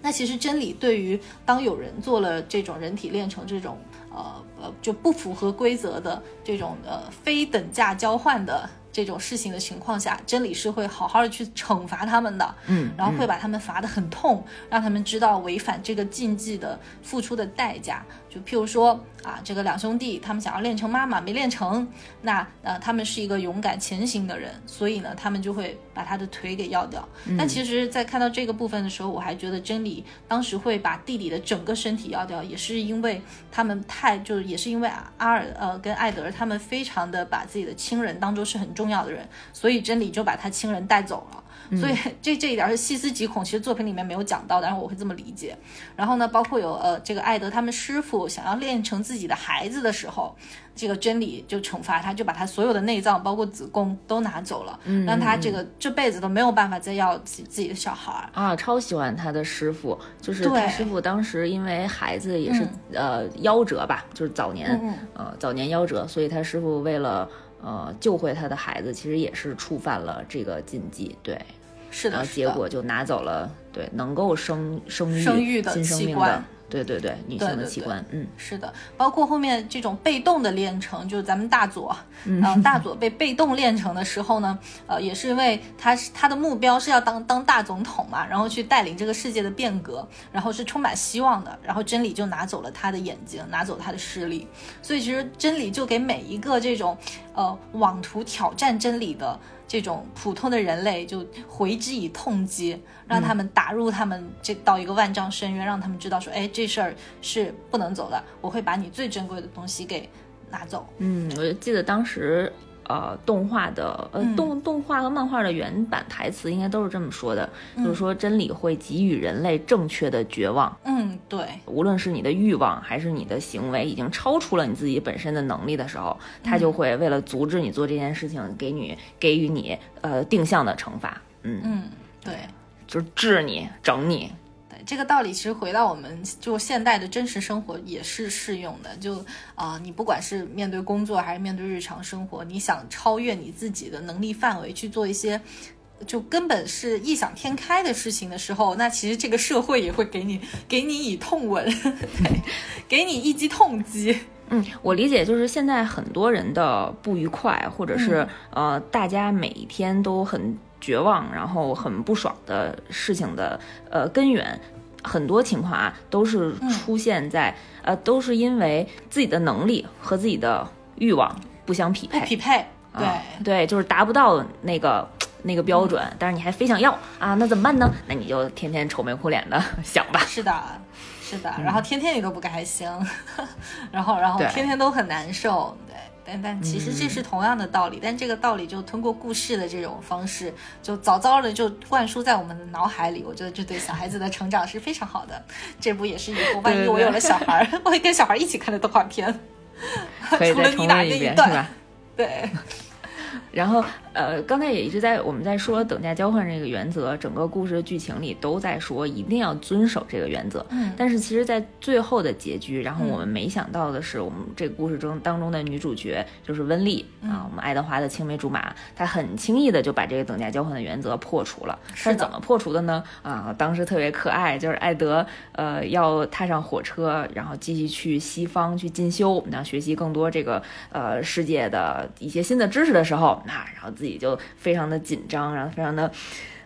C: 那其实真理对于当有人做了这种人体炼成这种呃呃就不符合规则的这种呃非等价交换的这种事情的情况下，真理是会好好的去惩罚他们的，
B: 嗯，
C: 然后会把他们罚得很痛，让他们知道违反这个禁忌的付出的代价。就譬如说啊，这个两兄弟他们想要练成妈妈没练成，那呃他们是一个勇敢前行的人，所以呢他们就会把他的腿给要掉。但其实，在看到这个部分的时候，我还觉得真理当时会把弟弟的整个身体要掉，也是因为他们太就是也是因为阿尔呃跟艾德他们非常的把自己的亲人当做是很重要的人，所以真理就把他亲人带走了。所以 这这一点是细思极恐，其实作品里面没有讲到，但是我会这么理解。然后呢，包括有呃这个艾德他们师傅想要练成自己的孩子的时候，这个真理就惩罚他，就把他所有的内脏包括子宫都拿走了，让他这个这辈子都没有办法再要自己自己的小孩儿。
B: 啊，超喜欢他的师傅，就是他
C: 对
B: 师傅当时因为孩子也是、呃夭折吧，就是早年、
C: 嗯。
B: 呃早年夭折，所以他师傅为了呃救回他的孩子，其实也是触犯了这个禁忌，对，
C: 是的，
B: 然后
C: 是的。
B: 结果就拿走了对能够生生育
C: 生育的
B: 新生命
C: 器官。
B: 的对对对，女性的
C: 对对
B: 器官，嗯。
C: 是的，包括后面这种被动的炼成，就是咱们大佐，嗯、大佐被被动炼成的时候呢，呃，也是因为他是他的目标是要当当大总统嘛，然后去带领这个世界的变革，然后是充满希望的，然后真理就拿走了他的眼睛，拿走他的视力，所以其实真理就给每一个这种呃妄图挑战真理的。这种普通的人类就回之以痛击，让他们打入他们这到一个万丈深渊，让他们知道说，哎，这事儿是不能走的，我会把你最珍贵的东西给拿走。
B: 嗯，我就记得当时。呃，动画的呃动动画和漫画的原版台词应该都是这么说的，就是说真理会给予人类正确的绝望。
C: 嗯，对，
B: 无论是你的欲望还是你的行为已经超出了你自己本身的能力的时候，他就会为了阻止你做这件事情，给你给予你呃定向的惩罚。嗯
C: 嗯，对，
B: 就是治你、整你。
C: 对这个道理，其实回到我们就现代的真实生活也是适用的。就啊、呃你不管是面对工作还是面对日常生活，你想超越你自己的能力范围去做一些。就根本是异想天开的事情的时候，那其实这个社会也会给你给你以痛吻，对，给你一击痛击。
B: 嗯，我理解就是现在很多人的不愉快，或者是、呃，大家每一天都很绝望，然后很不爽的事情的呃根源，很多情况啊都是出现在、呃，都是因为自己的能力和自己的欲望不相匹配，
C: 匹配，对、
B: 啊对，就是达不到那个。那个标准，但是你还非想要啊，那怎么办呢？那你就天天愁眉苦脸的 想吧。
C: 是的，是的，然后天天你都不开心，然后然后天天都很难受，对。但但其实这是同样的道理，但这个道理就通过故事的这种方式，就早早的就灌输在我们的脑海里。我觉得这对小孩子的成长是非常好的。这部也是以后万一我有了小孩儿，我会跟小孩儿一起看的动画片。除了你打那
B: 一
C: 段，对，
B: 然后，呃，刚才也一直在我们在说等价交换这个原则，整个故事的剧情里都在说一定要遵守这个原则。
C: 嗯
B: 但是其实，在最后的结局，然后
C: 嗯
B: 我们没想到的是，我们这个故事中当中的女主角就是温丽、
C: 嗯
B: 啊，我们爱德华的青梅竹马，她很轻易的就把这个等价交换的原则破除了。
C: 是
B: 怎么破除的呢？啊，当时特别可爱，就是艾德呃要踏上火车，然后继续去西方去进修，然后学习更多这个呃世界的一些新的知识的时候，那、然后自己就非常的紧张，然后非常的。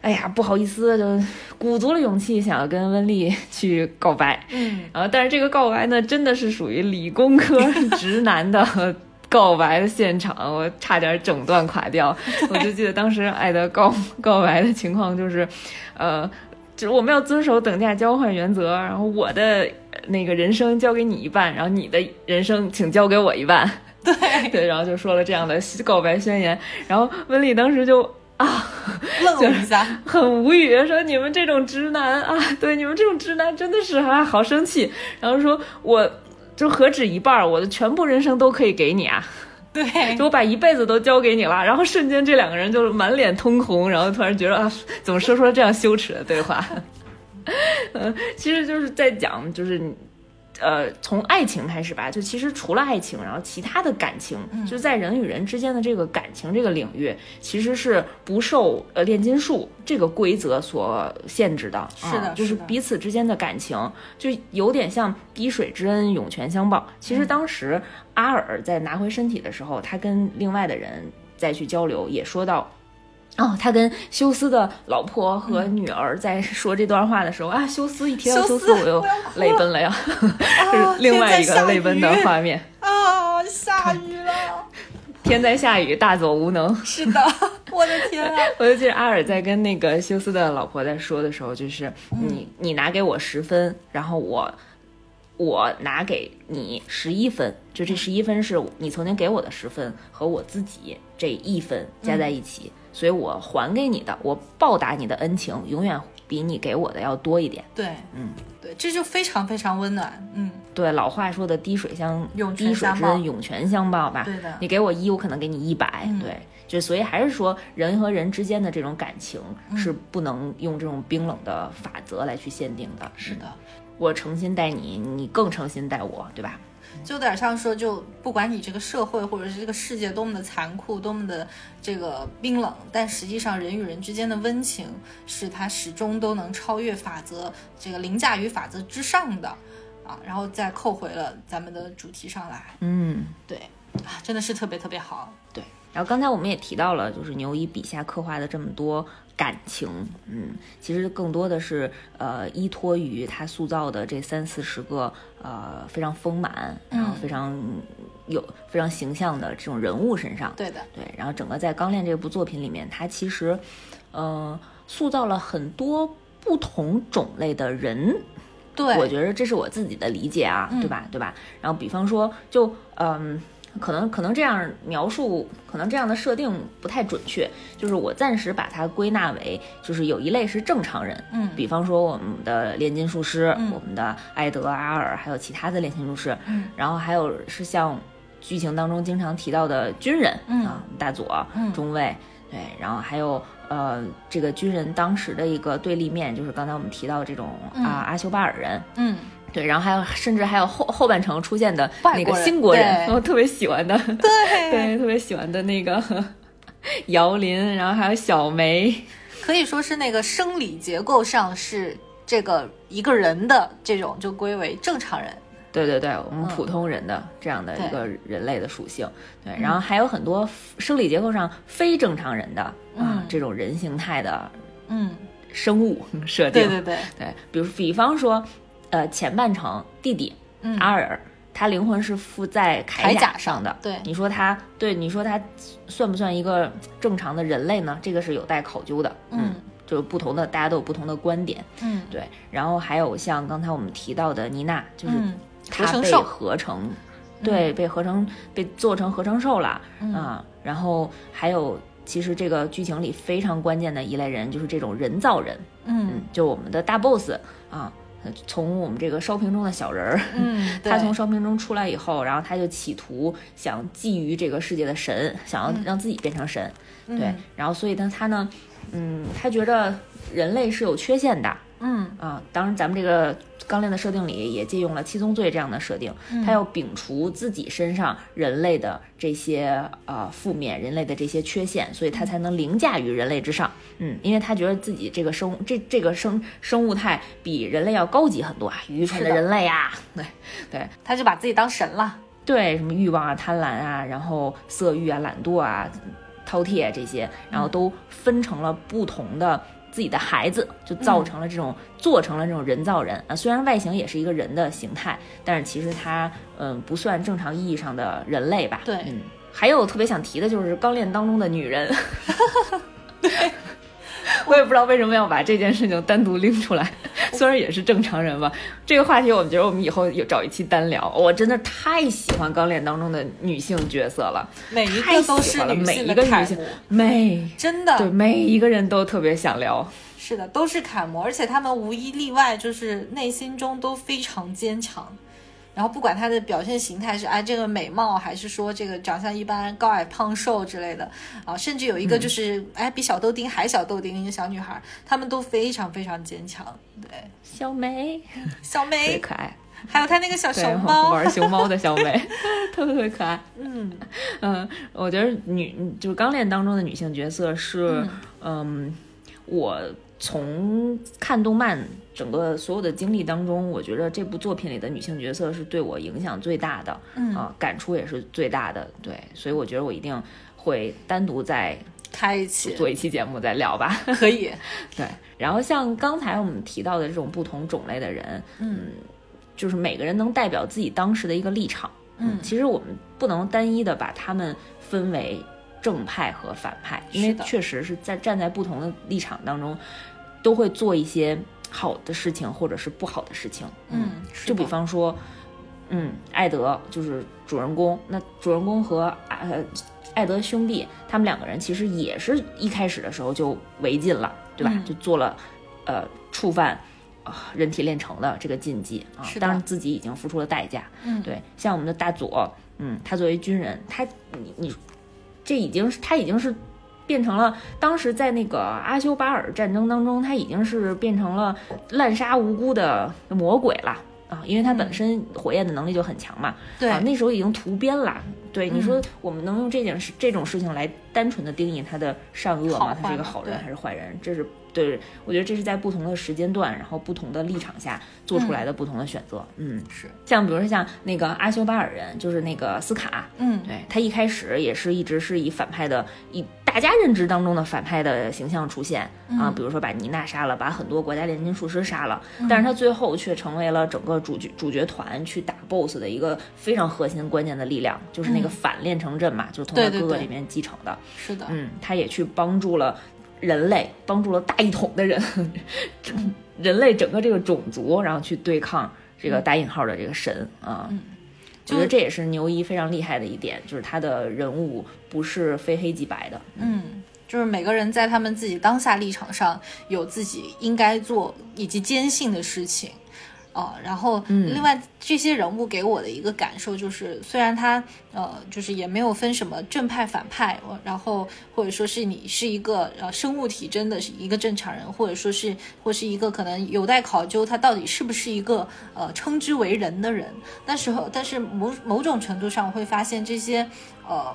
B: 哎呀，不好意思，就鼓足了勇气想要跟温丽去告白，
C: 嗯，
B: 然后但是这个告白呢，真的是属于理工科直男的告白的现场，我差点整段垮掉。我就记得当时艾德告告白的情况就是，呃，就是我们要遵守等价交换原则，然后我的那个人生交给你一半，然后你的人生请交给我一半。
C: 对，
B: 对，然后就说了这样的告白宣言，然后温丽当时就啊。
C: 愣了一下，
B: 很无语，说你们这种直男啊，对你们这种直男真的是啊，好生气。然后说我就何止一半儿，我的全部人生都可以给你啊，
C: 对，
B: 就我把一辈子都交给你了。然后瞬间这两个人就满脸通红，然后突然觉得啊，怎么说出了这样羞耻的对话？嗯，其实就是在讲，就是你。呃，从爱情开始吧，就其实除了爱情，然后其他的感情，就是在人与人之间的这个感情这个领域，其实是不受呃炼金术这个规则所限制的。
C: 是的
B: 啊就是彼此之间的感情，就有点像滴水之恩，涌泉相报。其实当时阿尔在拿回身体的时候，他跟另外的人再去交流，也说到。哦，他跟休斯的老婆和女儿在说这段话的时候、啊，休斯一提到
C: 休斯，
B: 我又泪奔了呀，是另外一个泪奔的画面。
C: 啊，下雨了，
B: 天在下雨，大佐无能。
C: 是的，我的天啊，
B: 我就记得阿尔在跟那个休斯的老婆在说的时候，就是
C: 嗯
B: 你你拿给我十分，然后我我拿给你十一分，就这十一分是你曾经给我的十分和我自己这一分加在一起，所以我还给你的，我报答你的恩情，永远比你给我的要多一点。
C: 对，
B: 嗯，
C: 对，这就非常非常温暖，嗯，
B: 对，老话说的滴水相
C: 涌泉
B: 滴水
C: 相报
B: 之恩，涌泉相报吧。
C: 对的
B: 你给我一，我可能给你一百、
C: 嗯
B: 对，就所以还是说人和人之间的这种感情
C: 嗯
B: 是不能用这种冰冷的法则来去限定的。
C: 是的。
B: 我诚心待你，你更诚心待我，对吧？
C: 就有点像说，就不管你这个社会或者是这个世界多么的残酷，多么的这个冰冷，但实际上人与人之间的温情是它始终都能超越法则，这个凌驾于法则之上的。啊，然后再扣回了咱们的主题上来。
B: 嗯，
C: 对啊，真的是特别特别好。
B: 对。然后刚才我们也提到了，就是牛一笔下刻画的这么多感情，嗯，其实更多的是呃依托于他塑造的这三四十个呃非常丰满，然后非常有非常形象的这种人物身上。
C: 对的，
B: 对。然后整个在《钢炼》这部作品里面，他其实呃塑造了很多不同种类的人。
C: 对，
B: 我觉得这是我自己的理解啊，对吧？对吧？然后比方说，就嗯。可能可能这样描述，可能这样的设定不太准确。就是我暂时把它归纳为，就是有一类是正常人，
C: 嗯，
B: 比方说我们的炼金术师，
C: 嗯
B: 我们的艾德、阿尔，还有其他的炼金术师，
C: 嗯，
B: 然后还有是像剧情当中经常提到的军人，
C: 嗯
B: 啊，大佐，
C: 嗯
B: 中尉，对，然后还有呃这个军人当时的一个对立面，就是刚才我们提到这种
C: 嗯
B: 啊阿修巴尔人，
C: 嗯，
B: 对，然后还有甚至还有后后半程出现的那个
C: 外国人
B: 新国人，我特别喜欢的，
C: 对
B: 对，特别喜欢的那个 姚林，然后还有小梅，
C: 可以说是那个生理结构上是这个一个人的这种就归为正常人。
B: 对对对，我们
C: 嗯。
B: 普通人的这样的一个人类的属性，对，然后还有很多生理结构上非正常人的啊
C: 嗯
B: 这种人形态的
C: 嗯，
B: 生物 设定，
C: 对对对，
B: 对，比如比方说，呃，前半程弟弟
C: 嗯
B: 阿尔，他灵魂是附在
C: 铠甲
B: 甲上的。
C: 对
B: 你说他对你说他算不算一个正常的人类呢？这个是有待考究的。
C: 嗯，
B: 就是不同的，大家都有不同的观点。
C: 嗯，
B: 对，然后还有像刚才我们提到的妮娜，就是
C: 嗯合
B: 她被合成，对，被合成被做成合成兽了、
C: 嗯
B: 啊。然后还有，其实这个剧情里非常关键的一类人，就是这种人造人。
C: 嗯
B: 就我们的大 boss 啊，从我们这个烧瓶中的小人儿，
C: 嗯，
B: 他从烧瓶中出来以后，然后他就企图想觊觎这个世界的神，想要让自己变成神，对。
C: 嗯，
B: 然后所以呢，他呢，嗯，他觉着人类是有缺陷的
C: 嗯
B: 啊。当然，咱们这个钢链的设定里也借用了七宗罪这样的设定，
C: 嗯
B: 他要摒除自己身上人类的这些呃负面，人类的这些缺陷，所以他才能凌驾于人类之上。嗯，因为他觉得自己这个生这这个生生物态比人类要高级很多啊，愚蠢的人类呀、对对
C: 他就把自己当神了。
B: 对，什么欲望啊、贪婪啊，然后色欲啊、懒惰啊、饕餮啊这些，然后都分成了不同的。自己的孩子就造成了这种、做成了这种人造人。啊，虽然外形也是一个人的形态，但是其实他嗯不算正常意义上的人类吧？
C: 对。
B: 嗯。还有特别想提的就是钢炼当中的女人，我也不知道为什么要把这件事情单独拎出来，虽然也是正常人吧。这个话题我们觉得我们以后有找一期单聊。我真的太喜欢钢炼当中的女性角色了，
C: 每一
B: 太
C: 个都是女性的
B: 一个女性每
C: 真的
B: 对每一个人都特别想聊。
C: 是的，都是楷模，而且他们无一例外就是内心中都非常坚强。然后不管她的表现形态是哎这个美貌，还是说这个长相一般、高矮胖瘦之类的啊，甚至有一个就是、哎比小豆丁还小豆丁一个小女孩，她们都非常非常坚强。对，
B: 小梅。
C: 小
B: 特别
C: 梅，
B: 可爱，
C: 还有她那个小熊猫，
B: 玩熊猫的小梅。特 别 特别可爱。
C: 嗯。
B: 嗯，我觉得女就是钢炼当中的女性角色是，嗯，我从看动漫整个所有的经历当中，我觉得这部作品里的女性角色是对我影响最大的，
C: 嗯
B: 啊、感触也是最大的。对，所以我觉得我一定会单独再
C: 开一期
B: 做一期节目再聊吧。
C: 可以，
B: 对，然后像刚才我们提到的这种不同种类的人，
C: 嗯
B: 就是每个人能代表自己当时的一个立场。
C: 嗯
B: 其实我们不能单一的把他们分为正派和反派，因为确实是在站在不同的立场当中，都会做一些好的事情或者是不好的事情。
C: 嗯，是
B: 就比方说，嗯，艾德就是主人公，那主人公和呃艾德兄弟他们两个人其实也是一开始的时候就违禁了，对吧？
C: 嗯
B: 就做了呃触犯。啊，人体炼成的这个禁忌啊当然自己已经付出了代价。
C: 嗯
B: 对，像我们的大佐，嗯，他作为军人，他你你，这已经是他已经是变成了当时在那个阿修巴尔战争当中，他已经是变成了滥杀无辜的魔鬼了啊，因为他本身火焰的能力就很强嘛。
C: 对
B: 啊，那时候已经屠边了。对，你说
C: 嗯
B: 我们能用这件事这种事情来单纯的定义他的善恶
C: 嘛？
B: 他是一个好人还是坏人？这是对，我觉得这是在不同的时间段，然后不同的立场下做出来的不同的选择。嗯，
C: 是，
B: 像比如说像那个阿修巴尔人，就是那个斯卡，
C: 嗯，
B: 对他一开始也是一直是以反派的，以大家认知当中的反派的形象出现、啊，比如说把妮娜杀了，把很多国家炼金术师杀了，但是他最后却成为了整个主角主角团去打 BOSS 的一个非常核心关键的力量，就是那个反炼成阵嘛，就是从他哥哥里面继承的。
C: 是的，
B: 嗯，他也去帮助了人类，帮助了大一统的人，人类整个这个种族，然后去对抗这个打引号的这个神啊。
C: 嗯
B: 我觉得这也是牛一非常厉害的一点，就是他的人物不是非黑即白的。
C: 嗯，就是每个人在他们自己当下立场上有自己应该做以及坚信的事情。哦，然后另外这些人物给我的一个感受就是，虽然他呃就是也没有分什么正派反派，然后或者说是你是一个呃生物体征的是一个正常人，或者说是或是一个可能有待考究他到底是不是一个呃称之为人的人，那时候但是某某种程度上我会发现这些呃。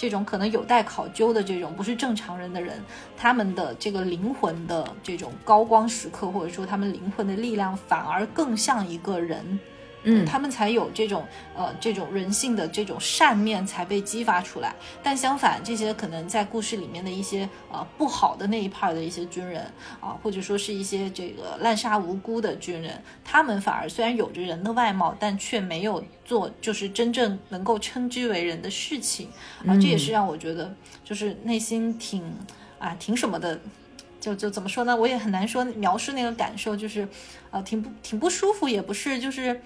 C: 这种可能有待考究的这种不是正常人的人，他们的这个灵魂的这种高光时刻，或者说他们灵魂的力量，反而更像一个人，
B: 嗯
C: 他们才有这种呃这种人性的这种善面才被激发出来。但相反，这些可能在故事里面的一些呃不好的那一派的一些军人啊、或者说是一些这个滥杀无辜的军人，他们反而虽然有着人的外貌，但却没有做就是真正能够称之为人的事情啊，这也是让我觉得就是内心挺啊挺什么的。就就怎么说呢？我也很难说描述那个感受，就是，呃，挺不挺不舒服，也不是就是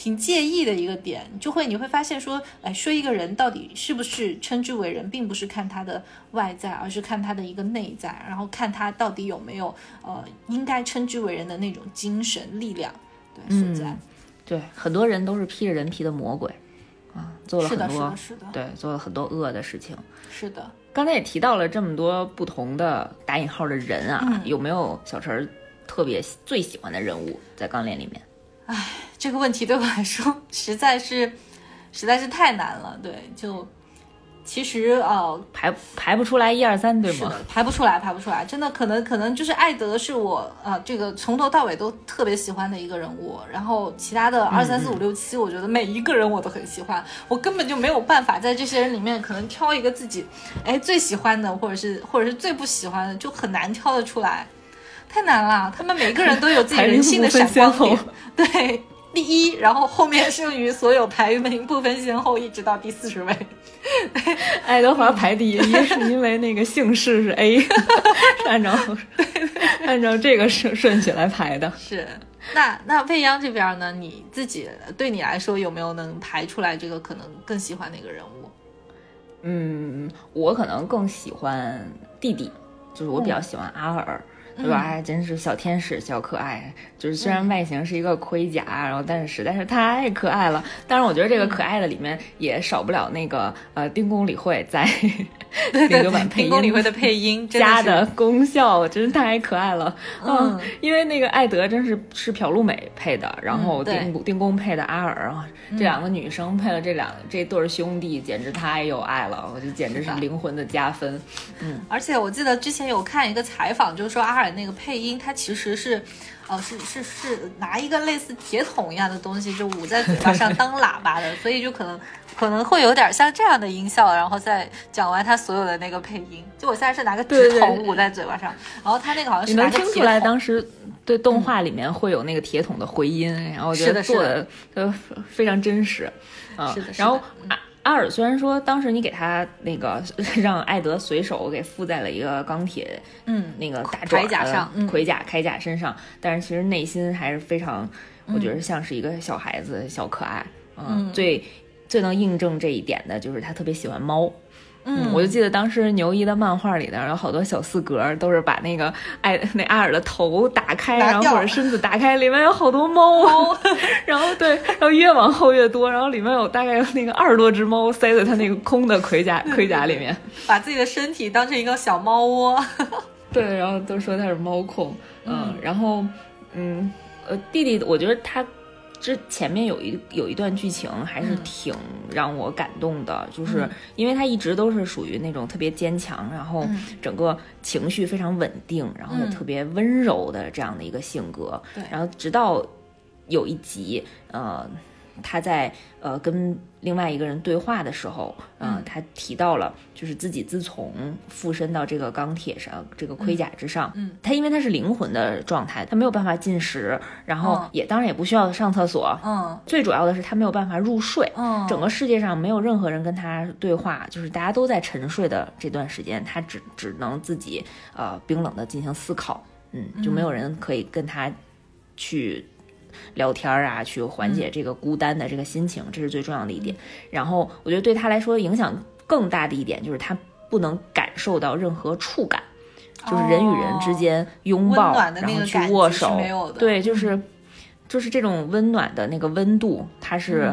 C: 挺介意的一个点，就会你会发现说，哎，说一个人到底是不是称之为人，并不是看他的外在，而是看他的一个内在，然后看他到底有没有呃应该称之为人的那种精神力量，对所在。
B: 嗯对，很多人都是披着人皮的魔鬼啊，做了，很多
C: 是的，是的，
B: 对，做了很多恶的事情。
C: 是的。
B: 刚才也提到了这么多不同的打引号的人啊，
C: 嗯
B: 有没有小陈儿特别喜最喜欢的人物在钢炼里面？
C: 这个问题对我来说 实在是实在是太难了。对，就其实呃，
B: 排排不出来一二三，对吗？，
C: 排不出来，排不出来。真的，可能可能就是艾德是我呃这个从头到尾都特别喜欢的一个人物，然后其他的二三四五六七，我觉得每一个人我都很喜欢，我根本就没有办法在这些人里面可能挑一个自己哎最喜欢的，或者是或者是最不喜欢的，就很难挑得出来，太难了。他们每个人都有自己人性的闪光点，对。第一，然后后面剩余所有排名不分先后，一直到第四十位。
B: 爱德华排第一，是因为那个姓氏是 A，是按照按照这个顺顺序来排的。
C: 是，那那未央这边呢？你自己对你来说有没有能排出来这个可能更喜欢哪个人物？
B: 嗯，我可能更喜欢弟弟，就是我比较喜欢阿尔。对吧？哎，真是小天使，小可爱。就是虽然外形是一个盔甲，然后但是实在是太可爱了。当然，我觉得这个可爱的里面也少不了那个呃丁公理会在
C: 对
B: 那个版配音
C: 丁公理会的配音 真
B: 加的功效真是太可爱了。
C: 嗯，
B: 因为那个艾德真是是朴璐美配的，然后丁丁公配的阿尔啊，这两个女生配了这两这对儿兄弟，简直太有爱了，我就简直是灵魂的加分。
C: 嗯而且我记得之前有看一个采访，就是说阿尔那个配音，它其实是，呃，是是是拿一个类似铁桶一样的东西，就捂在嘴巴上 当喇叭的，所以就可能可能会有点像这样的音效，然后再讲完他所有的那个配音。就我现在是拿个纸筒捂在嘴巴上，然后他那个好像是拿个铁
B: 能听出来当时对动画里面会有那个铁桶的回音，然后我觉得做的呃非常真实啊。
C: 是的是的
B: 然后阿阿尔虽然说当时你给他那个 让艾德随手给附在了一个钢铁
C: 嗯
B: 那个大
C: 铠甲上嗯
B: 盔甲铠甲身上，但是其实内心还是非常，我觉得像是一个小孩子、小可爱。嗯，最最能印证这一点的就是他特别喜欢猫。嗯，我就记得当时牛一的漫画里头，有好多小四格都是把那个艾 那阿尔的头打开，然后或者身子打开，里面有好多猫，然后对，然后越往后越多，然后里面有大概有那个二十多只猫塞在他那个空的盔甲盔甲里面。
C: 把自己的身体当成一个小猫窝。
B: 对，然后都说他是猫控，嗯，然后，嗯，呃，弟弟，我觉得他之前面有一有一段剧情还是挺让我感动的，就是因为他一直都是属于那种特别坚强，然后整个情绪非常稳定，然后又特别温柔的这样的一个性格。
C: 对，
B: 然后直到有一集，呃。他在呃跟另外一个人对话的时候，嗯，他提到了，就是自己自从附身到这个钢铁上，这个盔甲之上，
C: 嗯，
B: 他因为他是灵魂的状态，他没有办法进食，然后也当然也不需要上厕所，
C: 嗯，
B: 最主要的是他没有办法入睡，
C: 嗯，
B: 整个世界上没有任何人跟他对话，就是大家都在沉睡的这段时间，他只只能自己呃冰冷的进行思考，嗯，就没有人可以跟他去。聊天啊，去缓解这个孤单的这个心情，这是最重要的一点。然后我觉得对他来说影响更大的一点就是他不能感受到任何触感，就是人与人之间拥抱，然后去握手，对，就是就是这种温暖的那个温度，他是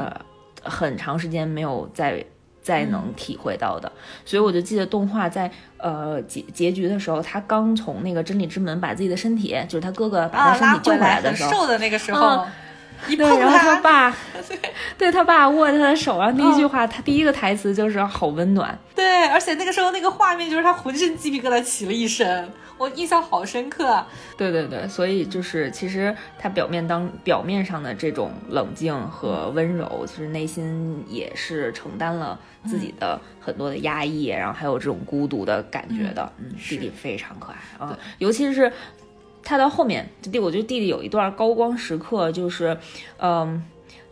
B: 很长时间没有再再能体会到的。所以我就记得动画在呃结结局的时候，他刚从那个真理之门把自己的身体，就是他哥哥把他身体救回来的时候，
C: 瘦的那个时候。
B: 对，然后他爸，对他爸握着他的手，然后第一句话，他第一个台词就是“好温暖”。
C: 对，而且那个时候那个画面就是他浑身鸡皮疙瘩起了一身，我印象好深刻。
B: 对对对，所以就是其实他表面当表面上的这种冷静和温柔，其实内心也是承担了自己的很多的压抑，然后还有这种孤独的感觉的。嗯，弟弟非常可爱啊，尤其是。他到后面弟，我觉得弟弟有一段高光时刻，就是，嗯，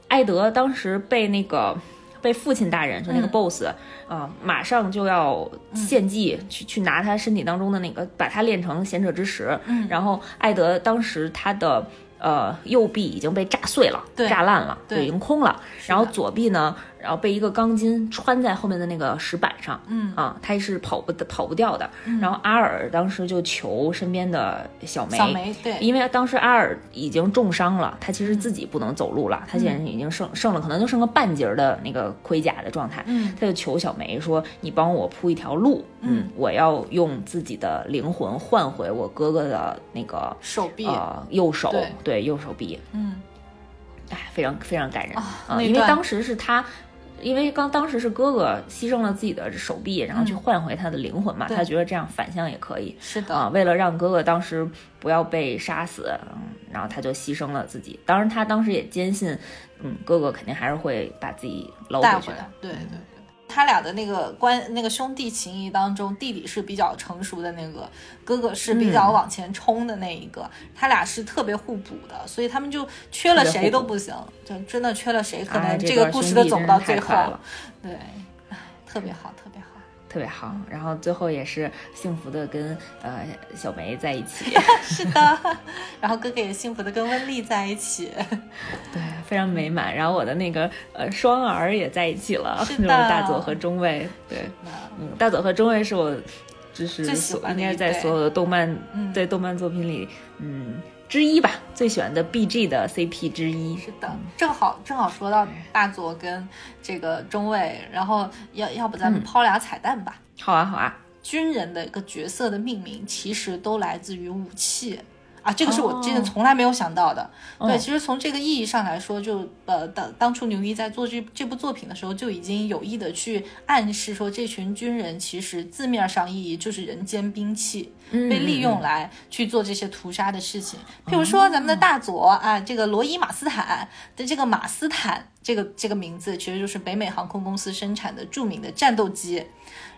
B: 艾德当时被那个被父亲大人，就那个 boss 啊，马上就要献祭，去去拿他身体当中的那个，把他炼成贤者之石。
C: 嗯，
B: 然后艾德当时他的呃右臂已经被炸碎了，炸烂了，
C: 对，
B: 已经空了。然后左臂呢？然后被一个钢筋穿在后面的那个石板上，
C: 嗯。
B: 啊，他是跑不跑不掉的。然后阿尔当时就求身边的小梅，
C: 小梅对，
B: 因为当时阿尔已经重伤了，他其实自己不能走路了，他现在已经剩剩了可能就剩个半截的那个盔甲的状态，
C: 嗯，
B: 他就求小梅说：“你帮我铺一条路，嗯，我要用自己的灵魂换回我哥哥的那个
C: 手臂，
B: 呃，右手，
C: 对，
B: 右手臂，
C: 嗯，
B: 哎，非常非常感人。啊，因为当时是他。因为刚当时是哥哥牺牲了自己的手臂，然后去换回他的灵魂嘛，他觉得这样反向也可以。
C: 是的
B: 啊，为了让哥哥当时不要被杀死，嗯，然后他就牺牲了自己。当然，他当时也坚信，嗯，哥哥肯定还是会把自己捞回去的。
C: 对对。他俩的那个关那个兄弟情谊当中，弟弟是比较成熟的那个，哥哥是比较往前冲的那一个，他俩是特别互补的，所以他们就缺了谁都不行，就真的缺了谁，可能这个故事都走不到最后。对，特别好，特别好。
B: 然后最后也是幸福的跟呃小梅在一起，
C: 是的，然后哥哥也幸福的跟温丽在一起，
B: 对，非常美满。然后我的那个呃双儿也在一起了，
C: 是
B: 的，大佐和中尉，对，嗯，大佐和中尉是我就是所应该是在所有的动漫在动漫作品里，嗯。之一吧，最喜欢的 B G 的 C P 之一。
C: 是的，正好正好说到大佐跟这个中尉，然后要要不咱们抛俩彩蛋吧？
B: 好啊，好啊。
C: 军人的一个角色的命名，其实都来自于武器。啊，这个是我之前从来没有想到的。对，其实从这个意义上来说，就呃，当当初牛一在做这这部作品的时候，就已经有意的去暗示说，这群军人其实字面上意义就是人间兵器，被利用来去做这些屠杀的事情。譬如说，咱们的大佐啊，这个罗伊马斯坦的这个马斯坦这个这个名字，其实就是北美航空公司生产的著名的战斗机，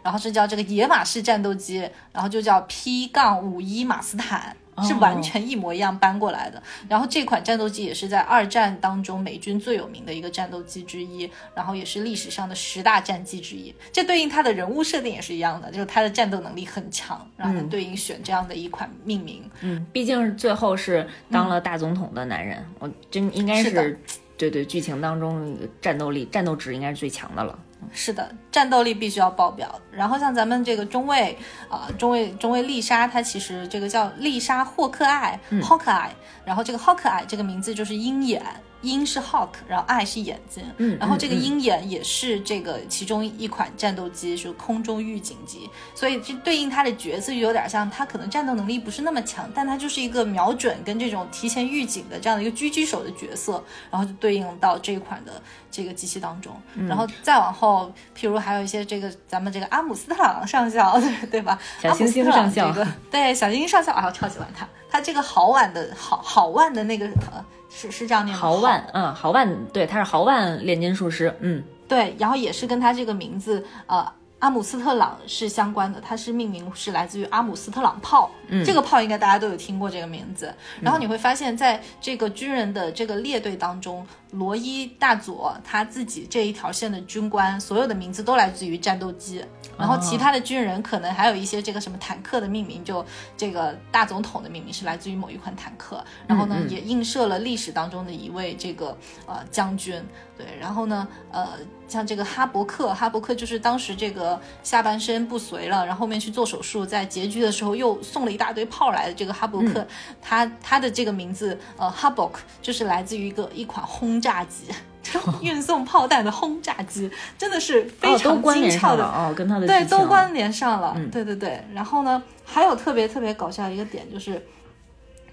C: 然后是叫这个野马式战斗机，然后就叫 P 杠五一马斯坦。是完全一模一样搬过来的。然后这款战斗机也是在二战当中美军最有名的一个战斗机之一，然后也是历史上的十大战机之一。这对应它的人物设定也是一样的，就是它的战斗能力很强，然后对应选这样的一款命名。
B: 嗯，毕竟最后是当了大总统的男人，我真应该
C: 是
B: 对对，剧情当中战斗力、战斗值应该是最强的了。
C: 是的，战斗力必须要爆表。然后像咱们这个中尉啊，中尉中尉丽莎，她其实这个叫丽莎霍克艾，霍克艾。然后这个 Hawkeye 这个名字就是鹰眼，鹰是 hawk，然后 eye 是眼睛，
B: 嗯
C: 然后这个鹰眼也是这个其中一款战斗机，是空中预警机，所以这对应它的角色就有点像，它可能战斗能力不是那么强，但它就是一个瞄准跟这种提前预警的这样的一个狙击手的角色，然后就对应到这一款的这个机器当中，
B: 嗯。
C: 然后再往后，譬如还有一些这个咱们这个阿姆斯特朗上校，对对吧？
B: 小星星上校
C: 这个对小星星上校啊，我超喜欢他，他这个好腕的好好腕的那个呃是是这样念吗？
B: 豪万，嗯，豪万，对，他是豪万炼金术师，嗯，
C: 对，然后也是跟他这个名字呃阿姆斯特朗是相关的，他是命名是来自于阿姆斯特朗炮，
B: 嗯
C: 这个炮应该大家都有听过这个名字。然后你会发现在这个军人的这个列队当中，罗伊大佐他自己这一条线的军官，所有的名字都来自于战斗机。然后其他的军人可能还有一些这个什么坦克的命名，就这个大总统的命名是来自于某一款坦克。然后呢，也映射了历史当中的一位这个呃将军。对，然后呢，呃，像这个哈伯克，哈伯克就是当时这个下半身不遂了，然后后面去做手术，在结局的时候又送了一大堆炮来的这个哈伯克，他他的这个名字呃哈伯克就是来自于一个一款轰炸机。运送炮弹的轰炸机真的是非常精巧的
B: 哦，跟他的
C: 对，都关联上了。
B: 嗯
C: 对对对，然后呢，还有特别特别搞笑的一个点就是。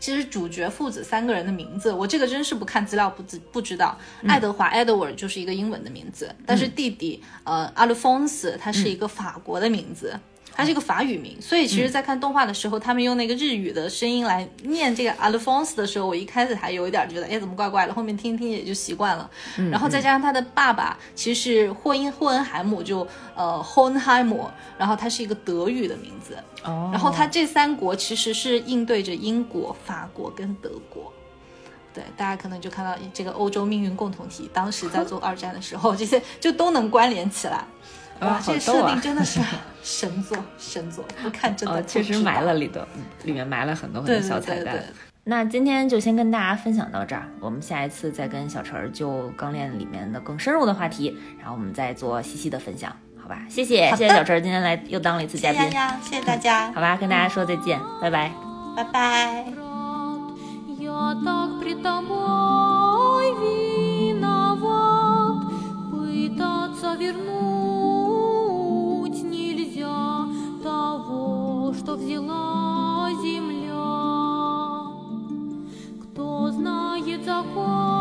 C: 其实主角父子三个人的名字，我这个真是不看资料不知不知道。
B: 嗯
C: 爱德华 （Edward） 就是一个英文的名字，但是弟弟呃 Alphonse 他是一个法国的名字，它是一个法语名。所以其实，在看动画的时候，他们用那个日语的声音来念这个 Alphonse 的时候，我一开始还有一点觉得，哎，怎么怪怪的？后面听听也就习惯了。然后再加上他的爸爸其实是霍因霍恩海姆，就呃 Hohenheim，然后他是一个德语的名字。
B: 哦，
C: 然后他这三国其实是应对着英国、法国跟德国。对，大家可能就看到这个欧洲命运共同体，当时在做二战的时候，这些就都能关联起来。哇，
B: 啊
C: 这个
B: 好逗啊
C: 设定真的是 神作，神作！不看真的
B: 确实埋了里头，嗯里面埋了很多很多小彩蛋
C: 对对对。
B: 那今天就先跟大家分享到这儿，我们下一次再跟小陈儿就《钢炼》里面的更深入的话题，然后我们再做细细的分享，好吧？谢谢，谢谢小陈儿今天来又当了一次嘉宾，
C: 谢谢大家，
B: 好吧？跟大家说再见，拜拜。
C: 拜拜。
A: что взяла земля. Кто знает закон?